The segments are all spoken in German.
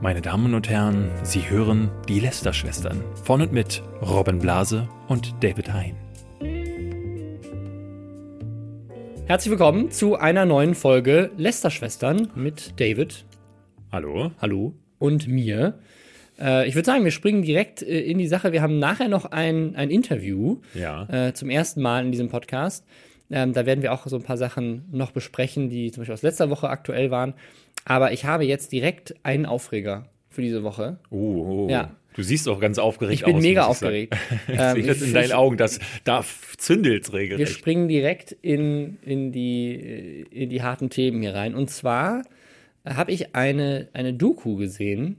Meine Damen und Herren, Sie hören die Lester-Schwestern von und mit Robin Blase und David Hein. Herzlich willkommen zu einer neuen Folge Lester-Schwestern mit David. Hallo. Hallo. Und mir. Äh, ich würde sagen, wir springen direkt äh, in die Sache. Wir haben nachher noch ein, ein Interview Ja. äh, zum ersten Mal in diesem Podcast. Ähm, da werden wir auch so ein paar Sachen noch besprechen, die zum Beispiel aus letzter Woche aktuell waren. Aber ich habe jetzt direkt einen Aufreger für diese Woche. Oh, oh. Ja. Du siehst auch ganz aufgeregt Ich bin aus. mega ich aufgeregt. Ich Ähm, sehe das ich- in deinen ich- Augen, das, da zündelt's Wir regelrecht. springen direkt in, in, die, in die harten Themen hier rein. Und zwar habe ich eine, eine Doku gesehen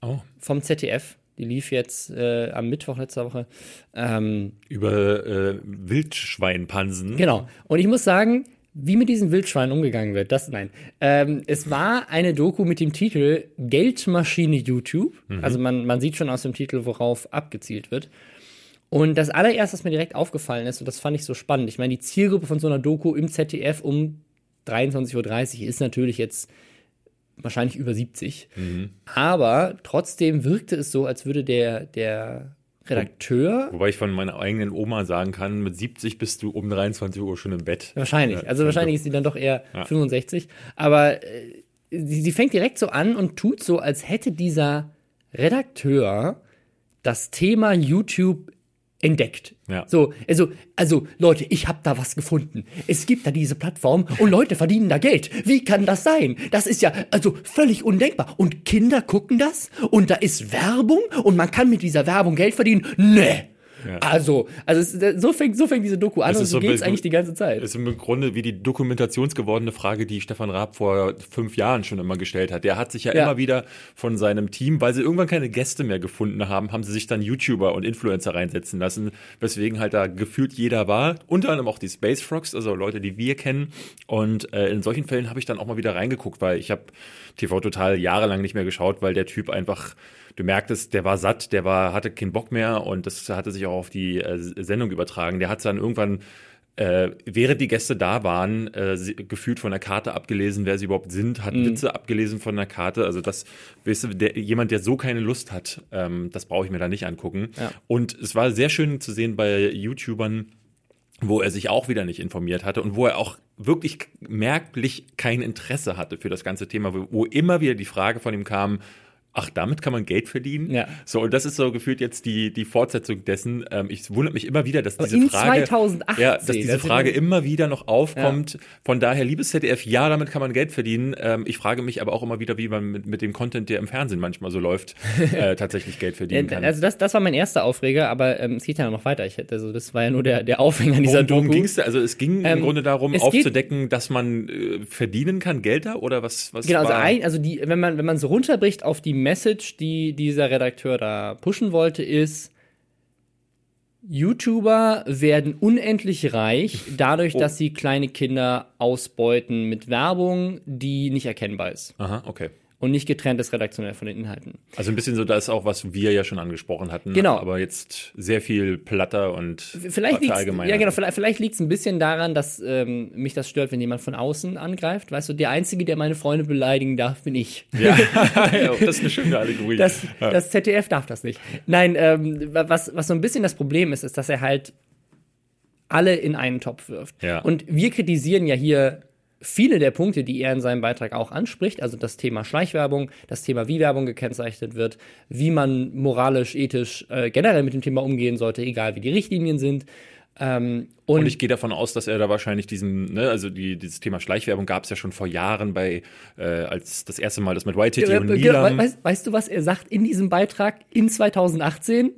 Oh, vom ZDF. Die lief jetzt äh, am Mittwoch letzter Woche. Ähm, über äh, Wildschweinpansen. genau. Und ich muss sagen, wie mit diesen Wildschweinen umgegangen wird, das nein. Ähm, es war eine Doku mit dem Titel Geldmaschine YouTube. Also man, man sieht schon aus dem Titel, worauf abgezielt wird. Und das allererste, was mir direkt aufgefallen ist, und das fand ich so spannend, ich meine, die Zielgruppe von so einer Doku im ZDF um 23.30 Uhr ist natürlich jetzt wahrscheinlich über 70. Aber trotzdem wirkte es so, als würde der, der Redakteur Wobei ich von meiner eigenen Oma sagen kann, mit 70 bist du um 23 Uhr schon im Bett. Wahrscheinlich. Also wahrscheinlich ist sie dann doch eher Ja. 65. Aber äh, sie, sie fängt direkt so an und tut so, als hätte dieser Redakteur das Thema YouTube entdeckt. Ja. So, also, also Leute, ich habe da was gefunden. Es gibt da diese Plattform und Leute verdienen da Geld. Wie kann das sein? Das ist ja also völlig undenkbar. Und Kinder gucken das und da ist Werbung und man kann mit dieser Werbung Geld verdienen. Nee. Ja. Also, also es, so fängt so fängt diese Doku an Das und so so geht's ein- eigentlich die ganze Zeit. ist im Grunde wie die dokumentationsgewordene Frage, die Stefan Raab vor fünf Jahren schon immer gestellt hat. Der hat sich ja, Ja. immer wieder von seinem Team, weil sie irgendwann keine Gäste mehr gefunden haben, haben sie sich dann YouTuber und Influencer reinsetzen lassen, weswegen halt da gefühlt jeder war. Unter anderem auch die Space Frogs, also Leute, die wir kennen. Und äh, in solchen Fällen habe ich dann auch mal wieder reingeguckt, weil ich habe TV Total jahrelang nicht mehr geschaut, weil der Typ einfach du merktest, der war satt, der war, hatte keinen Bock mehr und das hatte sich auch auf die äh, Sendung übertragen. Der hat dann irgendwann äh, während die Gäste da waren, äh, sie, gefühlt von der Karte abgelesen, wer sie überhaupt sind, hat Witze abgelesen von der Karte. Also das, weißt du, der, jemand, der so keine Lust hat, ähm, das brauche ich mir da nicht angucken. Ja. Und es war sehr schön zu sehen bei YouTubern, wo er sich auch wieder nicht informiert hatte und wo er auch wirklich merklich kein Interesse hatte für das ganze Thema, wo, wo immer wieder die Frage von ihm kam, ach, damit kann man Geld verdienen? Ja. So, und das ist so gefühlt jetzt die, die Fortsetzung dessen. Ähm, ich wundert mich immer wieder, dass Aber diese Frage, 2018, ja, dass diese das Frage immer wieder noch aufkommt. Von daher, liebes ZDF, ja, damit kann man Geld verdienen. Ähm, ich frage mich aber auch immer wieder, wie man mit, mit dem Content, der im Fernsehen manchmal so läuft, äh, tatsächlich Geld verdienen Ja, kann. also das, das war mein erster Aufreger, aber ähm, es geht ja noch weiter. Ich also das war ja nur der, der Aufhänger dieser Worum, worum ging es? Also es ging Ähm, im Grunde darum, aufzudecken, dass man äh, verdienen kann, Geld da oder was? was Genau, also, ein, also die, wenn man wenn man so runterbricht auf die Message, die dieser Redakteur da pushen wollte, ist YouTuber werden unendlich reich dadurch, Oh. dass sie kleine Kinder ausbeuten mit Werbung, die nicht erkennbar ist Aha, okay. Und nicht getrennt ist redaktionell von den Inhalten. Also ein bisschen so das auch, was wir ja schon angesprochen hatten. Genau. Aber jetzt sehr viel platter und Vielleicht liegt's, verallgemeinert. ja genau, vielleicht, vielleicht liegt es ein bisschen daran, dass ähm, mich das stört, wenn jemand von außen angreift. Weißt du, der Einzige, der meine Freunde beleidigen darf, bin ich. Ja, ja, das ist eine schöne Allegorie. Das, ja. das ZDF darf das nicht. Nein, ähm, wa- was, was so ein bisschen das Problem ist, ist, dass er halt alle in einen Topf wirft. Ja. Und wir kritisieren ja hier viele der Punkte, die er in seinem Beitrag auch anspricht, also das Thema Schleichwerbung, das Thema, wie Werbung gekennzeichnet wird, wie man moralisch, ethisch äh, generell mit dem Thema umgehen sollte, egal wie die Richtlinien sind. Ähm, und, Und ich gehe davon aus, dass er da wahrscheinlich diesen, ne, also die, dieses Thema Schleichwerbung gab es ja schon vor Jahren bei, äh, als das erste Mal das mit White Titty Ja, und Nilam. weißt, weißt du, was er sagt in diesem Beitrag in 2018?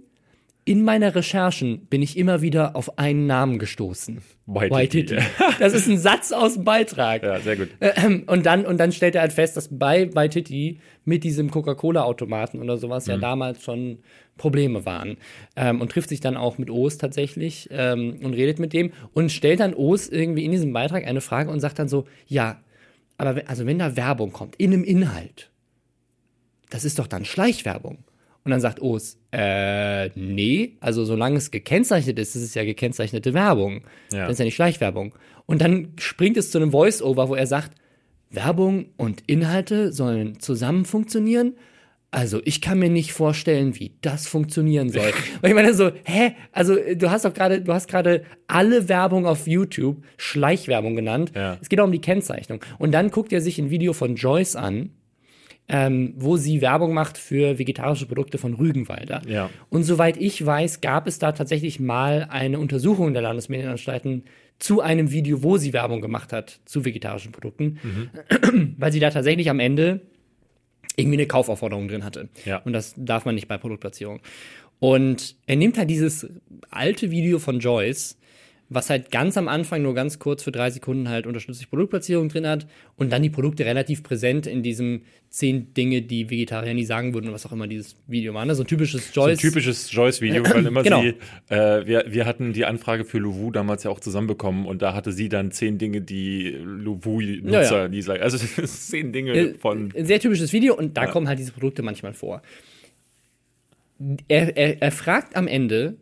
In meiner Recherchen bin ich immer wieder auf einen Namen gestoßen. Waititi. Titty. Das ist ein Satz aus dem Beitrag. Ja, sehr gut. Ähm, und, dann, und dann stellt er halt fest, dass bei Waititi mit diesem Coca-Cola-Automaten oder sowas Mhm. ja damals schon Probleme waren. Ähm, und trifft sich dann auch mit Oos tatsächlich ähm, und redet mit dem und stellt dann Oos irgendwie in diesem Beitrag eine Frage und sagt dann so, ja, aber wenn, also wenn da Werbung kommt, in einem Inhalt, das ist doch dann Schleichwerbung. Und dann sagt Oos, äh, nee, also solange es gekennzeichnet ist, ist es ja gekennzeichnete Werbung. Ja. Das ist ja nicht Schleichwerbung. Und dann springt es zu einem Voice-Over, wo er sagt, Werbung und Inhalte sollen zusammen funktionieren, also ich kann mir nicht vorstellen, wie das funktionieren soll. Weil ich meine so, hä? Also du hast doch gerade, du hast gerade alle Werbung auf YouTube Schleichwerbung genannt. Ja. Es geht auch um die Kennzeichnung. Und dann guckt er sich ein Video von Joyce an, ähm, wo sie Werbung macht für vegetarische Produkte von Rügenwalder. Ja. Und soweit ich weiß, gab es da tatsächlich mal eine Untersuchung der Landesmedienanstalten zu einem Video, wo sie Werbung gemacht hat zu vegetarischen Produkten, weil sie da tatsächlich am Ende irgendwie eine Kaufaufforderung drin hatte. Ja. Und das darf man nicht bei Produktplatzierung. Und er nimmt halt dieses alte Video von Joyce, was halt ganz am Anfang nur ganz kurz für drei Sekunden halt unterstützte Produktplatzierung drin hat und dann die Produkte relativ präsent in diesem zehn Dinge, die Vegetarier nie sagen würden, was auch immer dieses Video war. Ne? So ein typisches So ein Joyce. typisches Joyce-Video, weil immer Genau. sie, äh, wir, wir hatten die Anfrage für Luwu damals ja auch zusammenbekommen und da hatte sie dann zehn Dinge, die Luwu-Nutzer Ja, ja. nie sagen. Also zehn Dinge Äh, von. Ein sehr typisches Video und da Ja. kommen halt diese Produkte manchmal vor. Er, er, er fragt am Ende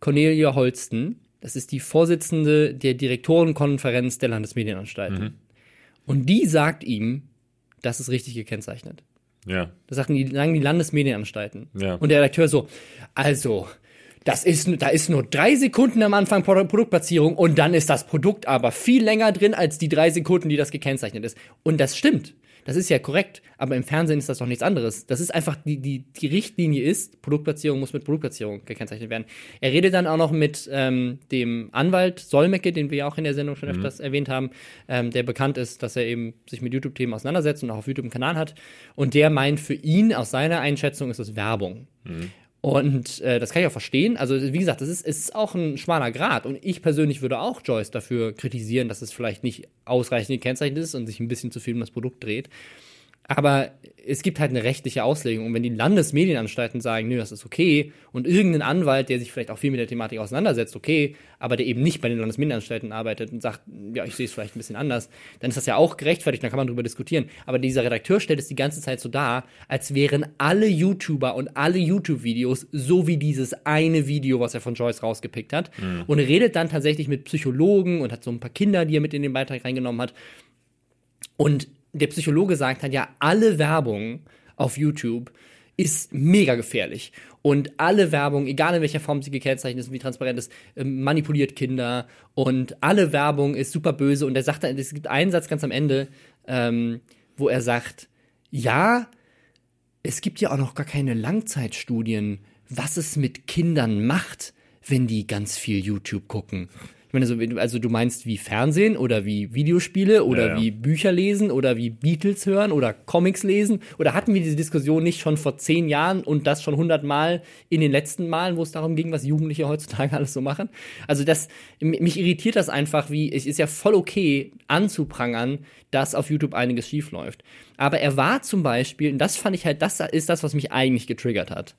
Cornelia Holsten, das ist die Vorsitzende der Direktorenkonferenz der Landesmedienanstalten. Mhm. Und die sagt ihm, das ist richtig gekennzeichnet. Ja. Das sagen die, sagen die Landesmedienanstalten. Ja. Und der Redakteur so, also, das ist, da ist nur drei Sekunden am Anfang Pro Produktplatzierung und dann ist das Produkt aber viel länger drin als die drei Sekunden, die das gekennzeichnet ist. Und das stimmt. Das ist ja korrekt, aber im Fernsehen ist das doch nichts anderes. Das ist einfach, die, die, die Richtlinie ist, Produktplatzierung muss mit Produktplatzierung gekennzeichnet werden. Er redet dann auch noch mit ähm, dem Anwalt Solmecke, den wir ja auch in der Sendung schon öfters erwähnt haben, ähm, der bekannt ist, dass er eben sich mit YouTube-Themen auseinandersetzt und auch auf YouTube einen Kanal hat. Und der meint, für ihn, aus seiner Einschätzung, ist es Werbung. Und äh, das kann ich auch verstehen. Also, wie gesagt, das ist, es ist auch ein schmaler Grad. Und ich persönlich würde auch Joyce dafür kritisieren, dass es vielleicht nicht ausreichend gekennzeichnet ist und sich ein bisschen zu viel um das Produkt dreht. Aber es gibt halt eine rechtliche Auslegung. Und wenn die Landesmedienanstalten sagen, nö, das ist okay, und irgendein Anwalt, der sich vielleicht auch viel mit der Thematik auseinandersetzt, okay, aber der eben nicht bei den Landesmedienanstalten arbeitet und sagt, ja, ich sehe es vielleicht ein bisschen anders, dann ist das ja auch gerechtfertigt, dann kann man darüber diskutieren. Aber dieser Redakteur stellt es die ganze Zeit so dar, als wären alle YouTuber und alle YouTube-Videos so wie dieses eine Video, was er von Joyce rausgepickt hat. Und redet dann tatsächlich mit Psychologen und hat so ein paar Kinder, die er mit in den Beitrag reingenommen hat. Und der Psychologe sagt halt, ja, alle Werbung auf YouTube ist mega gefährlich. Und alle Werbung, egal in welcher Form sie gekennzeichnet ist und wie transparent ist, ähm, manipuliert Kinder. Und alle Werbung ist super böse. Und er sagt dann, es gibt einen Satz ganz am Ende, ähm, wo er sagt, ja, es gibt ja auch noch gar keine Langzeitstudien, was es mit Kindern macht, wenn die ganz viel YouTube gucken. Ich meine, so, wenn du- also du meinst wie Fernsehen oder wie Videospiele oder Ja, ja. wie Bücher lesen oder wie Beatles hören oder Comics lesen? Oder hatten wir diese Diskussion nicht schon vor zehn Jahren und das schon hundertmal in den letzten Malen, wo es darum ging, was Jugendliche heutzutage alles so machen? Also das, mich irritiert das einfach, wie, es ist ja voll okay anzuprangern, dass auf YouTube einiges schief läuft. Aber er war zum Beispiel, und das fand ich halt, das ist das, was mich eigentlich getriggert hat.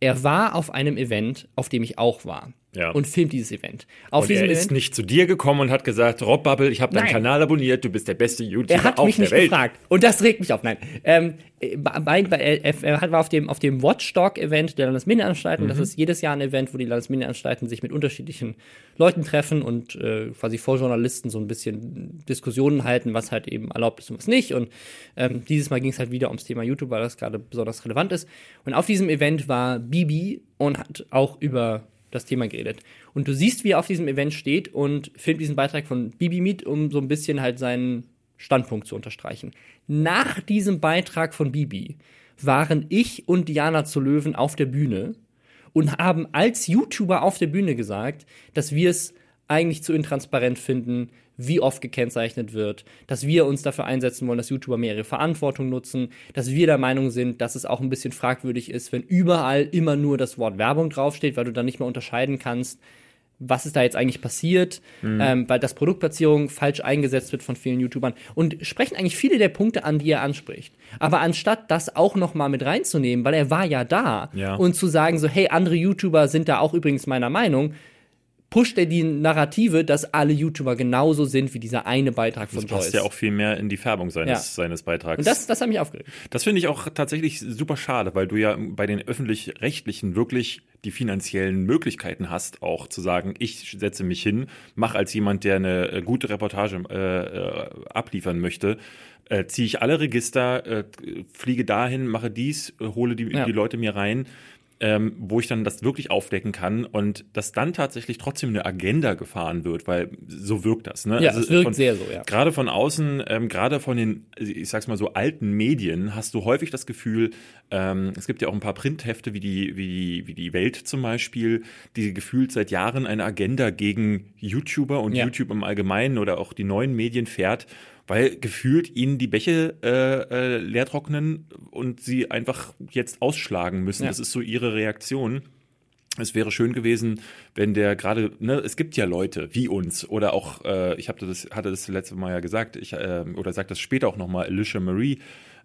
Er war auf einem Event, auf dem ich auch war. Ja. Und filmt dieses Event. Auf Und er ist Event. nicht zu dir gekommen und hat gesagt, Rob Bubble, ich habe deinen. Kanal abonniert, du bist der beste YouTuber Er hat auf mich der nicht Welt. gefragt. Und das regt mich auf. Nein. Ähm, äh, bei, bei, er, war auf dem, auf dem Watchdog-Event der Landesmedienanstalten. Mhm. Das ist jedes Jahr ein Event, wo die Landesmedienanstalten sich mit unterschiedlichen Leuten treffen und äh, quasi vor Journalisten so ein bisschen Diskussionen halten, was halt eben erlaubt ist und was nicht. Und ähm, dieses Mal ging es halt wieder ums Thema YouTube, weil das gerade besonders relevant ist. Und auf diesem Event war Bibi und hat auch über das Thema geredet. Und du siehst, wie er auf diesem Event steht und filmt diesen Beitrag von Bibi mit, um so ein bisschen halt seinen Standpunkt zu unterstreichen. Nach diesem Beitrag von Bibi waren ich und Diana zu Löwen auf der Bühne und haben als YouTuber auf der Bühne gesagt, dass wir es eigentlich zu intransparent finden, wie oft gekennzeichnet wird, dass wir uns dafür einsetzen wollen, dass YouTuber mehr ihre Verantwortung nutzen, dass wir der Meinung sind, dass es auch ein bisschen fragwürdig ist, wenn überall immer nur das Wort Werbung draufsteht, weil du dann nicht mehr unterscheiden kannst, was ist da jetzt eigentlich passiert, ähm, weil das Produktplatzierung falsch eingesetzt wird von vielen YouTubern und sprechen eigentlich viele der Punkte an, die er anspricht. Aber anstatt das auch noch mal mit reinzunehmen, weil er war ja da Ja. und zu sagen so, hey, andere YouTuber sind da auch übrigens meiner Meinung, pusht er die Narrative, dass alle YouTuber genauso sind wie dieser eine Beitrag von Das passt Joyce. ja auch viel mehr in die Färbung seines, Ja. seines Beitrags. Und das, das hat mich aufgeregt. Das finde ich auch tatsächlich super schade, weil du ja bei den öffentlich-rechtlichen wirklich die finanziellen Möglichkeiten hast, auch zu sagen, ich setze mich hin, mache als jemand, der eine äh, gute Reportage äh, äh, abliefern möchte, äh, ziehe ich alle Register, äh, fliege dahin, mache dies, äh, hole die, Ja. die Leute mir rein. Ähm, wo ich dann das wirklich aufdecken kann und dass dann tatsächlich trotzdem eine Agenda gefahren wird, weil so wirkt das. Ne? Ja, es wirkt von- sehr so, ja. Gerade von außen, ähm, gerade von den, ich sag's mal so, alten Medien, hast du häufig das Gefühl, ähm, es gibt ja auch ein paar Printhefte wie die, wie die, wie die Welt zum Beispiel, die gefühlt seit Jahren eine Agenda gegen YouTuber und Ja. YouTube im Allgemeinen oder auch die neuen Medien fährt, weil gefühlt ihnen die Bäche äh, äh, leer trocknen und sie einfach jetzt ausschlagen müssen. Ja. Das ist so ihre Reaktion. Es wäre schön gewesen, wenn der gerade, ne, es gibt ja Leute wie uns oder auch, äh, ich hab das, hatte das letzte Mal ja gesagt, ich, äh, oder sag das später auch nochmal, Alicia Marie,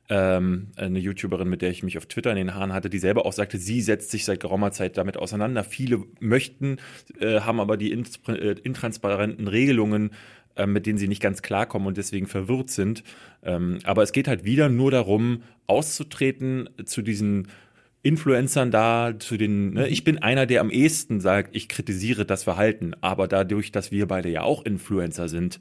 ähm, eine YouTuberin, mit der ich mich auf Twitter in den Haaren hatte, die selber auch sagte, sie setzt sich seit geraumer Zeit damit auseinander. Viele möchten, äh, haben aber die äh, intransparenten Regelungen, mit denen sie nicht ganz klarkommen und deswegen verwirrt sind. Ähm, aber es geht halt wieder nur darum, auszutreten zu diesen Influencern da, zu den, ne, ich bin einer, der am ehesten sagt, ich kritisiere das Verhalten, aber dadurch, dass wir beide ja auch Influencer sind,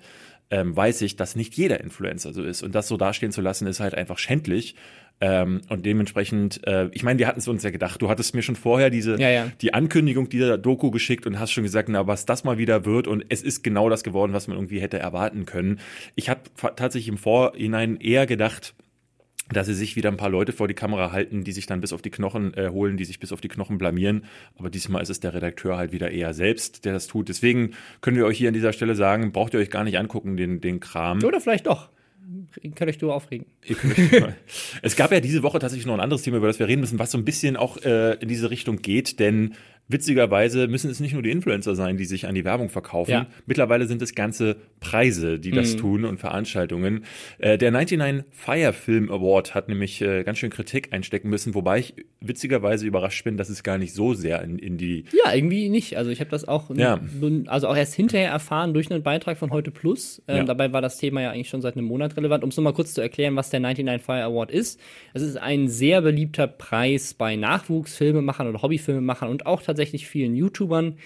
ähm, weiß ich, dass nicht jeder Influencer so ist. Und das so dastehen zu lassen, ist halt einfach schändlich. Ähm, und dementsprechend, äh, ich meine, wir hatten es uns ja gedacht, du hattest mir schon vorher diese, Ja, ja. die Ankündigung dieser Doku geschickt und hast schon gesagt, na, was das mal wieder wird. Und es ist genau das geworden, was man irgendwie hätte erwarten können. Ich habe tatsächlich im Vorhinein eher gedacht, dass sie sich wieder ein paar Leute vor die Kamera halten, die sich dann bis auf die Knochen äh, holen, die sich bis auf die Knochen blamieren. Aber diesmal ist es der Redakteur halt wieder eher selbst, der das tut. Deswegen können wir euch hier an dieser Stelle sagen, braucht ihr euch gar nicht angucken, den, den Kram. Oder vielleicht doch. Könnt euch du aufregen. Es gab ja diese Woche tatsächlich noch ein anderes Thema, über das wir reden müssen, was so ein bisschen auch äh, in diese Richtung geht, denn witzigerweise müssen es nicht nur die Influencer sein, die sich an die Werbung verkaufen. Ja. Mittlerweile sind es ganze Preise, die das tun und Veranstaltungen. Äh, der 99 Fire Film Award hat nämlich äh, ganz schön Kritik einstecken müssen, wobei ich witzigerweise überrascht bin, dass es gar nicht so sehr in, in die Ja, irgendwie nicht. Also ich habe das auch, Ja. nun- also auch erst hinterher erfahren durch einen Beitrag von heute Plus. Ähm, Ja. Dabei war das Thema ja eigentlich schon seit einem Monat relevant. Um es nochmal kurz zu erklären, was der 99 Fire Award ist. Es ist ein sehr beliebter Preis bei Nachwuchsfilmemachern oder Hobbyfilmemachern und auch tatsächlich vielen YouTubern.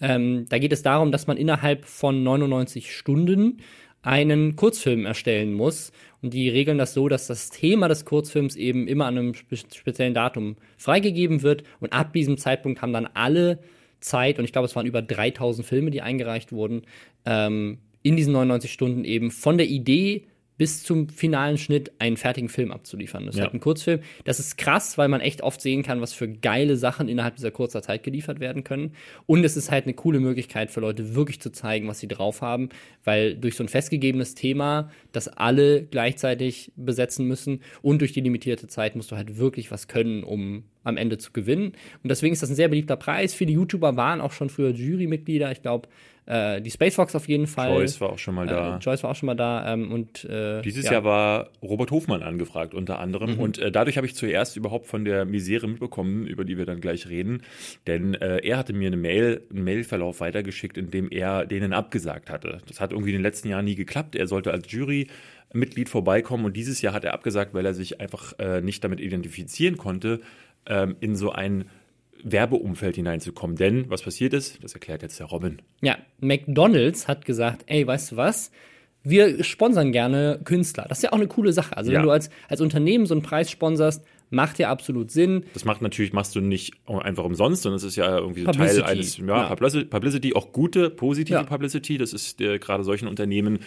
Ähm, da geht es darum, dass man innerhalb von 99 Stunden einen Kurzfilm erstellen muss. Und die regeln das so, dass das Thema des Kurzfilms eben immer an einem spe speziellen Datum freigegeben wird. Und ab diesem Zeitpunkt haben dann alle Zeit, und ich glaube, es waren über 3000 Filme, die eingereicht wurden, ähm, in diesen 99 Stunden eben von der Idee bis zum finalen Schnitt einen fertigen Film abzuliefern. Das ist Ja. halt ein Kurzfilm. Das ist krass, weil man echt oft sehen kann, was für geile Sachen innerhalb dieser kurzer Zeit geliefert werden können. Und es ist halt eine coole Möglichkeit für Leute wirklich zu zeigen, was sie drauf haben, weil durch so ein festgegebenes Thema, das alle gleichzeitig besetzen müssen und durch die limitierte Zeit musst du halt wirklich was können, um am Ende zu gewinnen. Und deswegen ist das ein sehr beliebter Preis. Viele YouTuber waren auch schon früher Jurymitglieder. Ich glaube, äh, die Space Fox auf jeden Fall. Joyce war auch schon mal da. Äh, Joyce war auch schon mal da. Ähm, und äh, Dieses ja. Jahr war Robert Hofmann angefragt unter anderem Mhm. und äh, dadurch habe ich zuerst überhaupt von der Misere mitbekommen, über die wir dann gleich reden, denn äh, er hatte mir eine Mail, einen Mailverlauf weitergeschickt, in dem er denen abgesagt hatte. Das hat irgendwie in den letzten Jahren nie geklappt. Er sollte als Jurymitglied vorbeikommen und dieses Jahr hat er abgesagt, weil er sich einfach äh, nicht damit identifizieren konnte, ähm, in so ein Werbeumfeld hineinzukommen. Denn was passiert ist, das erklärt jetzt der Robin. Ja, McDonalds hat gesagt, ey, weißt du was? Wir sponsern gerne Künstler. Das ist ja auch eine coole Sache. Also Ja. wenn du als, als Unternehmen so einen Preis sponserst, macht ja absolut Sinn. Das macht natürlich, machst du nicht einfach umsonst, sondern es ist ja irgendwie so. Teil eines, ja, Ja. Publicity, Publicity, auch gute, positive Ja. Publicity. Das ist äh, gerade solchen Unternehmen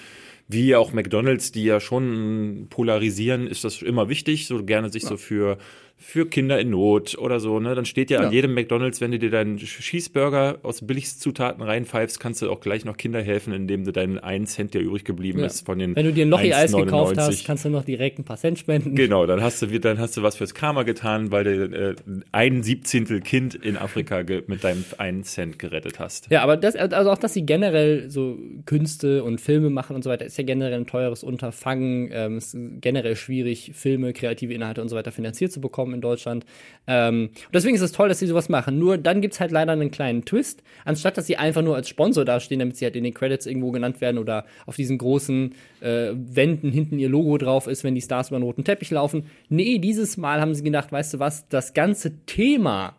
wie auch McDonalds, die ja schon polarisieren, ist das immer wichtig, so gerne sich so für, für Kinder in Not oder so, ne? Dann steht ja, Ja. an jedem McDonalds, wenn du dir deinen Cheeseburger aus Billigzutaten reinpfeifst, kannst du auch gleich noch Kinder helfen, indem du deinen einen Cent, der übrig geblieben Ja. ist, von den Wenn du dir ein Lochi-Eis gekauft 1,99 hast, kannst du noch direkt ein paar Cent spenden. Genau, dann hast du dann hast du was fürs Karma getan, weil du äh, ein Siebzehntel Kind in Afrika mit deinem einen Cent gerettet hast. Ja, aber das, also auch, dass sie generell so Künste und Filme machen und so weiter, ist ja generell ein teures Unterfangen. Ähm, es ist generell schwierig, Filme, kreative Inhalte und so weiter finanziert zu bekommen in Deutschland. Ähm, deswegen ist es toll, dass sie sowas machen. Nur dann gibt es halt leider einen kleinen Twist. Anstatt dass sie einfach nur als Sponsor dastehen, damit sie halt in den Credits irgendwo genannt werden oder auf diesen großen äh, Wänden hinten ihr Logo drauf ist, wenn die Stars über einen roten Teppich laufen. Nee, dieses Mal haben sie gedacht, weißt du was, das ganze Thema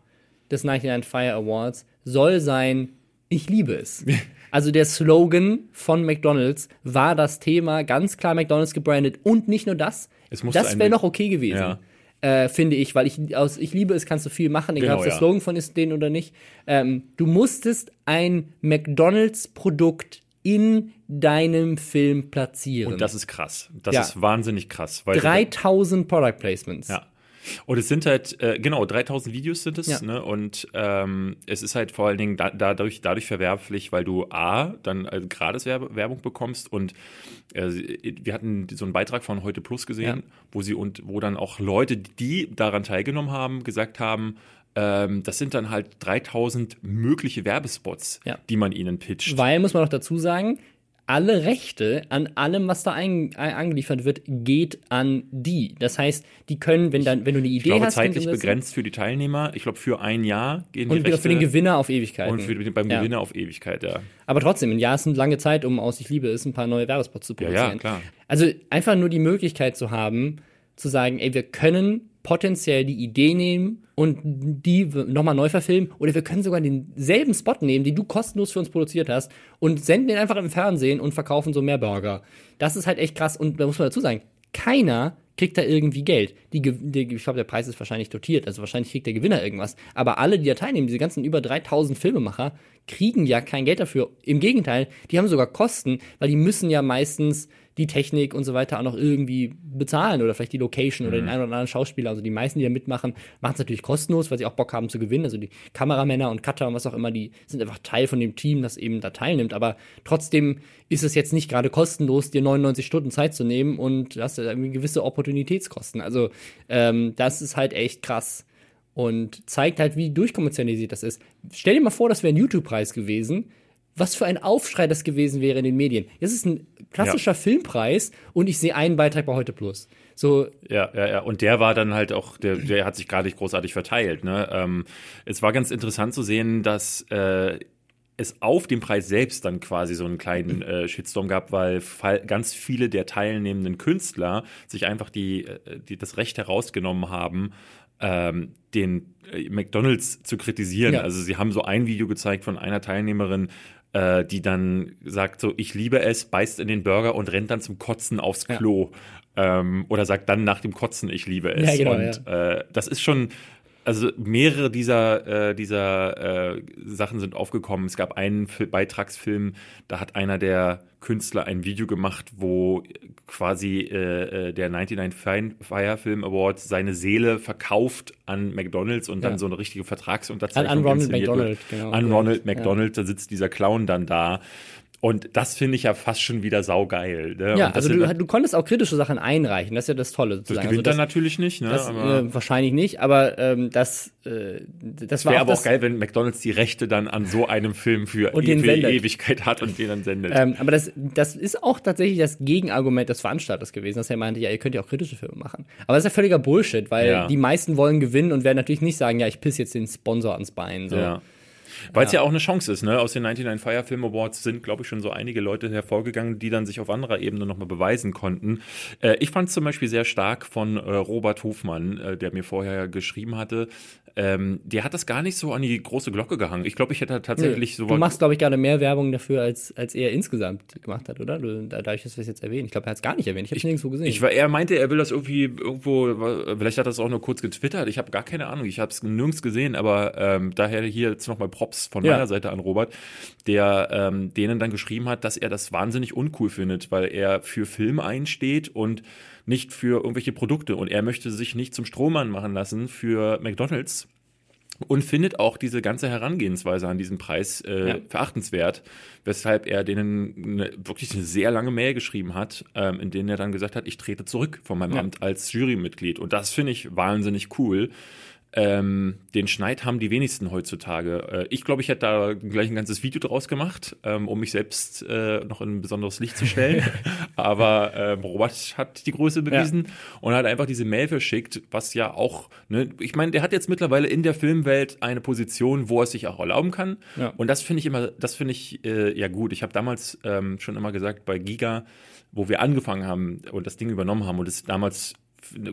des 99 Fire Awards soll sein, ich liebe es. Also der Slogan von McDonald's war das Thema ganz klar McDonald's gebrandet und nicht nur das. das wäre noch okay gewesen. Ja. Äh, finde ich, weil ich aus Ich liebe es kannst du viel machen, egal genau, ob der ja. Slogan von ist den oder nicht. Ähm, du musstest ein McDonalds-Produkt in deinem Film platzieren. Und das ist krass. Das ja. ist wahnsinnig krass. 3000 Product Placements. Ja. Und es sind halt, äh, genau, 3000 Videos sind es, ja. ne? Und ähm, es ist halt vor allen Dingen da, dadurch, dadurch verwerflich, weil du A, dann äh, gratis Werbung bekommst und äh, wir hatten so einen Beitrag von Heute Plus gesehen, ja. wo sie und wo dann auch Leute, die daran teilgenommen haben, gesagt haben, ähm, das sind dann halt 3000 mögliche Werbespots, ja. die man ihnen pitcht. Weil, muss man noch dazu sagen, alle Rechte an allem, was da ein, angeliefert wird, geht an die. Das heißt, die können, wenn dann, wenn du eine Idee ich glaube, hast, zeitlich begrenzt für die Teilnehmer. Ich glaube, für ein Jahr gehen die und Rechte. für den Gewinner auf Ewigkeit. Und für, beim ja. Gewinner auf Ewigkeit, ja. Aber trotzdem, ein Jahr ist eine lange Zeit, um aus Ich liebe es ein paar neue Werbespots zu produzieren. Ja, ja, klar. Also einfach nur die Möglichkeit zu haben, zu sagen, ey, wir können potenziell die Idee nehmen und die nochmal neu verfilmen. Oder wir können sogar denselben Spot nehmen, den du kostenlos für uns produziert hast und senden den einfach im Fernsehen und verkaufen so mehr Burger. Das ist halt echt krass. Und da muss man dazu sagen, keiner kriegt da irgendwie Geld. Die, die, ich glaube, der Preis ist wahrscheinlich dotiert, also wahrscheinlich kriegt der Gewinner irgendwas. Aber alle, die da teilnehmen, diese ganzen über 3000 Filmemacher, kriegen ja kein Geld dafür. Im Gegenteil, die haben sogar Kosten, weil die müssen ja meistens die Technik und so weiter auch noch irgendwie bezahlen oder vielleicht die Location oder den mhm. einen oder anderen Schauspieler. Also die meisten, die da mitmachen, machen es natürlich kostenlos, weil sie auch Bock haben zu gewinnen. Also die Kameramänner und Cutter und was auch immer, die sind einfach Teil von dem Team, das eben da teilnimmt. Aber trotzdem ist es jetzt nicht gerade kostenlos, dir 99 Stunden Zeit zu nehmen und du hast ja irgendwie gewisse Opportunitätskosten. Also ähm, das ist halt echt krass und zeigt halt, wie durchkommerzialisiert das ist. Stell dir mal vor, das wäre ein YouTube-Preis gewesen was für ein Aufschrei das gewesen wäre in den Medien. Das ist ein klassischer ja. Filmpreis und ich sehe einen Beitrag bei Heute Plus. So. Ja, ja, ja. Und der war dann halt auch, der, der hat sich gar nicht großartig verteilt. Ne? Ähm, es war ganz interessant zu sehen, dass äh, es auf dem Preis selbst dann quasi so einen kleinen äh, Shitstorm gab, weil ganz viele der teilnehmenden Künstler sich einfach die, äh, die das Recht herausgenommen haben, ähm, den äh, McDonalds zu kritisieren. Ja. Also sie haben so ein Video gezeigt von einer Teilnehmerin, äh, die dann sagt so, ich liebe es, beißt in den Burger und rennt dann zum Kotzen aufs Klo. Ja. Ähm, oder sagt dann nach dem Kotzen, ich liebe es. Ja, genau, und äh, das ist schon, also mehrere dieser, äh, dieser äh, Sachen sind aufgekommen. Es gab einen Beitragsfilm, da hat einer der Künstler ein Video gemacht, wo quasi äh, äh der 99 Fire Film Award seine Seele verkauft an McDonalds und ja. dann so eine richtige Vertragsunterzeichnung an, an Ronald McDonald, genau. An Ronald McDonald, ja. da sitzt dieser Clown dann da und das finde ich ja fast schon wieder saugeil. Ne? Ja, also du, du, konntest auch kritische Sachen einreichen, das ist ja das Tolle. Sozusagen. Das gewinnt also das, dann natürlich nicht, ne? Das, äh, wahrscheinlich nicht, aber ähm, das, äh, das war Wäre aber auch geil, wenn McDonalds die Rechte dann an so einem Film für, und e für Ewigkeit hat und den dann sendet. Ähm, aber das, das ist auch tatsächlich das Gegenargument des Veranstalters gewesen, dass er meinte, ja, ihr könnt ja auch kritische Filme machen. Aber das ist ja völliger Bullshit, weil ja. die meisten wollen gewinnen und werden natürlich nicht sagen, ja, ich piss jetzt den Sponsor ans Bein. So. Ja. Weil es ja. ja. auch eine Chance ist, ne? Aus den 99 Fire Film Awards sind, glaube ich, schon so einige Leute hervorgegangen, die dann sich auf anderer Ebene nochmal beweisen konnten. Äh, ich fand es zum Beispiel sehr stark von äh, Robert Hofmann, äh, der mir vorher geschrieben hatte, ähm, der hat das gar nicht so an die große Glocke gehangen. Ich glaube, ich hätte tatsächlich so. Du machst, glaube ich, gerade mehr Werbung dafür, als, als er insgesamt gemacht hat, oder? Du, dadurch, dass wir es jetzt erwähnen. Ich glaube, er hat es gar nicht erwähnt. Ich habe es nirgendwo gesehen. Ich, er meinte, er will das irgendwie irgendwo, vielleicht hat er es auch nur kurz getwittert. Ich habe gar keine Ahnung. Ich habe es nirgends gesehen, aber ähm, daher hier jetzt nochmal Props von ja. meiner Seite an Robert, der ähm, denen dann geschrieben hat, dass er das wahnsinnig uncool findet, weil er für Film einsteht und nicht für irgendwelche Produkte. Und er möchte sich nicht zum Strohmann machen lassen für McDonalds und findet auch diese ganze Herangehensweise an diesen Preis äh, ja. verachtenswert, weshalb er denen eine, wirklich eine sehr lange Mail geschrieben hat, ähm, in denen er dann gesagt hat, ich trete zurück von meinem ja. Amt als Jurymitglied. Und das finde ich wahnsinnig cool. Ähm, den Schneid haben die wenigsten heutzutage. Äh, ich glaube, ich hätte da gleich ein ganzes Video draus gemacht, ähm, um mich selbst äh, noch in ein besonderes Licht zu stellen. Aber äh, Robert hat die Größe bewiesen ja. und hat einfach diese Mail verschickt, was ja auch, ne, ich meine, der hat jetzt mittlerweile in der Filmwelt eine Position, wo er es sich auch erlauben kann. Ja. Und das finde ich immer, das finde ich äh, ja gut. Ich habe damals ähm, schon immer gesagt, bei Giga, wo wir angefangen haben und das Ding übernommen haben und es damals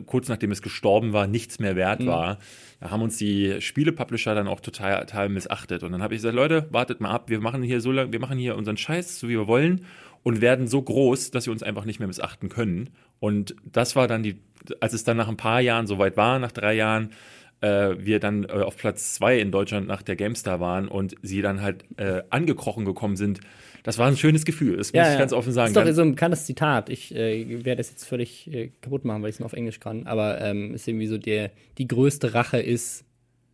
kurz nachdem es gestorben war, nichts mehr wert mhm. war. Da haben uns die Spielepublisher dann auch total, total missachtet. Und dann habe ich gesagt, Leute, wartet mal ab, wir machen hier so lange, wir machen hier unseren Scheiß, so wie wir wollen, und werden so groß, dass wir uns einfach nicht mehr missachten können. Und das war dann die, als es dann nach ein paar Jahren soweit war, nach drei Jahren, äh, wir dann äh, auf Platz zwei in Deutschland nach der GameStar waren und sie dann halt äh, angekrochen gekommen sind, das war ein schönes Gefühl, das muss ja, ich ganz offen sagen. Das ist doch so ein bekanntes Zitat. Ich äh, werde das jetzt völlig äh, kaputt machen, weil ich es nur auf Englisch kann. Aber ähm, ist irgendwie so, der, die größte Rache ist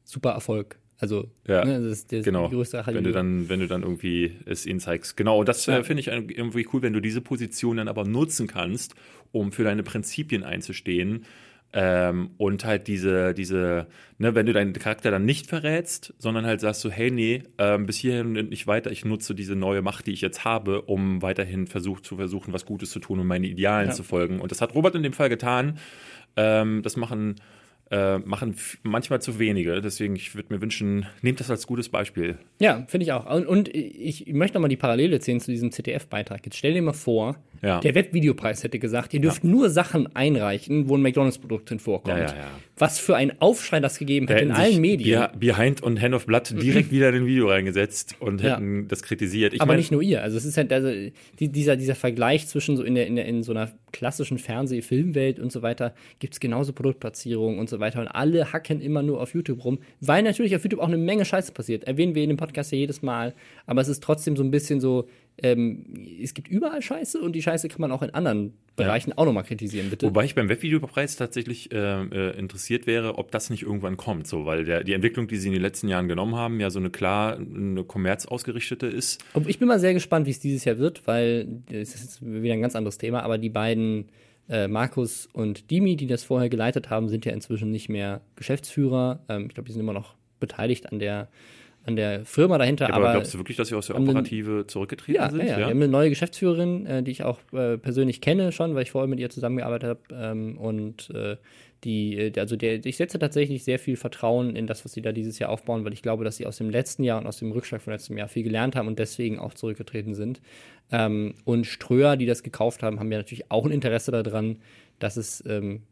super Erfolg. Also, ja, ne, das ist der, genau. die größte Rache. Wenn du dann, wenn du dann irgendwie es ihnen zeigst. Genau, und das äh, ja. äh, finde ich irgendwie cool, wenn du diese Position dann aber nutzen kannst, um für deine Prinzipien einzustehen ähm, und halt diese, diese, ne, wenn du deinen Charakter dann nicht verrätst, sondern halt sagst so, hey, nee, ähm, bis hierhin und nicht weiter, ich nutze diese neue Macht, die ich jetzt habe, um weiterhin versucht, zu versuchen, was Gutes zu tun und meine Idealen ja. zu folgen. Und das hat Robert in dem Fall getan. Ähm, das machen äh, machen manchmal zu wenige. Deswegen, ich würde mir wünschen, nehmt das als gutes Beispiel. Ja, finde ich auch. Und, und, ich möchte nochmal die Parallele ziehen zu diesem ZDF-Beitrag. Jetzt stell dir mal vor, ja. der Webvideopreis hätte gesagt, ihr dürft ja. nur Sachen einreichen, wo ein McDonalds-Produkt vorkommt. Ja, Was für ein Aufschrei das gegeben hätte in allen Medien. Behind und Hand of Blood direkt wieder in ein Video reingesetzt und hätten das kritisiert. Ich Aber mein, nicht nur ihr. Also es ist halt also die, dieser, dieser Vergleich zwischen so in, der, in, der, in so einer klassischen Fernseh-Filmwelt und so weiter gibt es genauso Produktplatzierungen und so weiter. Und alle hacken immer nur auf YouTube rum, weil natürlich auf YouTube auch eine Menge Scheiße passiert. Erwähnen wir in dem Podcast ja jedes Mal. Aber es ist trotzdem so ein bisschen so, ähm, es gibt überall Scheiße und die Scheiße kann man auch in anderen Bereichen ja. auch nochmal kritisieren, bitte. Wobei ich beim Webvideopreis tatsächlich äh, äh, interessiert wäre, ob das nicht irgendwann kommt, so, weil der, die Entwicklung, die sie in den letzten Jahren genommen haben, ja so eine klar eine kommerzausgerichtete ist. Ich bin mal sehr gespannt, wie es dieses Jahr wird, weil das ist wieder ein ganz anderes Thema, aber die beiden äh, Markus und Dimi, die das vorher geleitet haben, sind ja inzwischen nicht mehr Geschäftsführer. Ähm, ich glaube, die sind immer noch beteiligt an der an der Firma dahinter. Ja, aber, aber, glaubst du wirklich, dass sie aus der Operative zurückgetreten ja, sind? Ja, ja, wir haben eine neue Geschäftsführerin, äh, die ich auch äh, persönlich kenne schon, weil ich vorher mit ihr zusammengearbeitet habe. Ähm, und äh, die, äh, also der, ich setze tatsächlich sehr viel Vertrauen in das, was sie da dieses Jahr aufbauen, weil ich glaube, dass sie aus dem letzten Jahr und aus dem Rückschlag von letztem Jahr viel gelernt haben und deswegen auch zurückgetreten sind. Ähm, und Ströer, die das gekauft haben, haben ja natürlich auch ein Interesse daran, dass es ähm,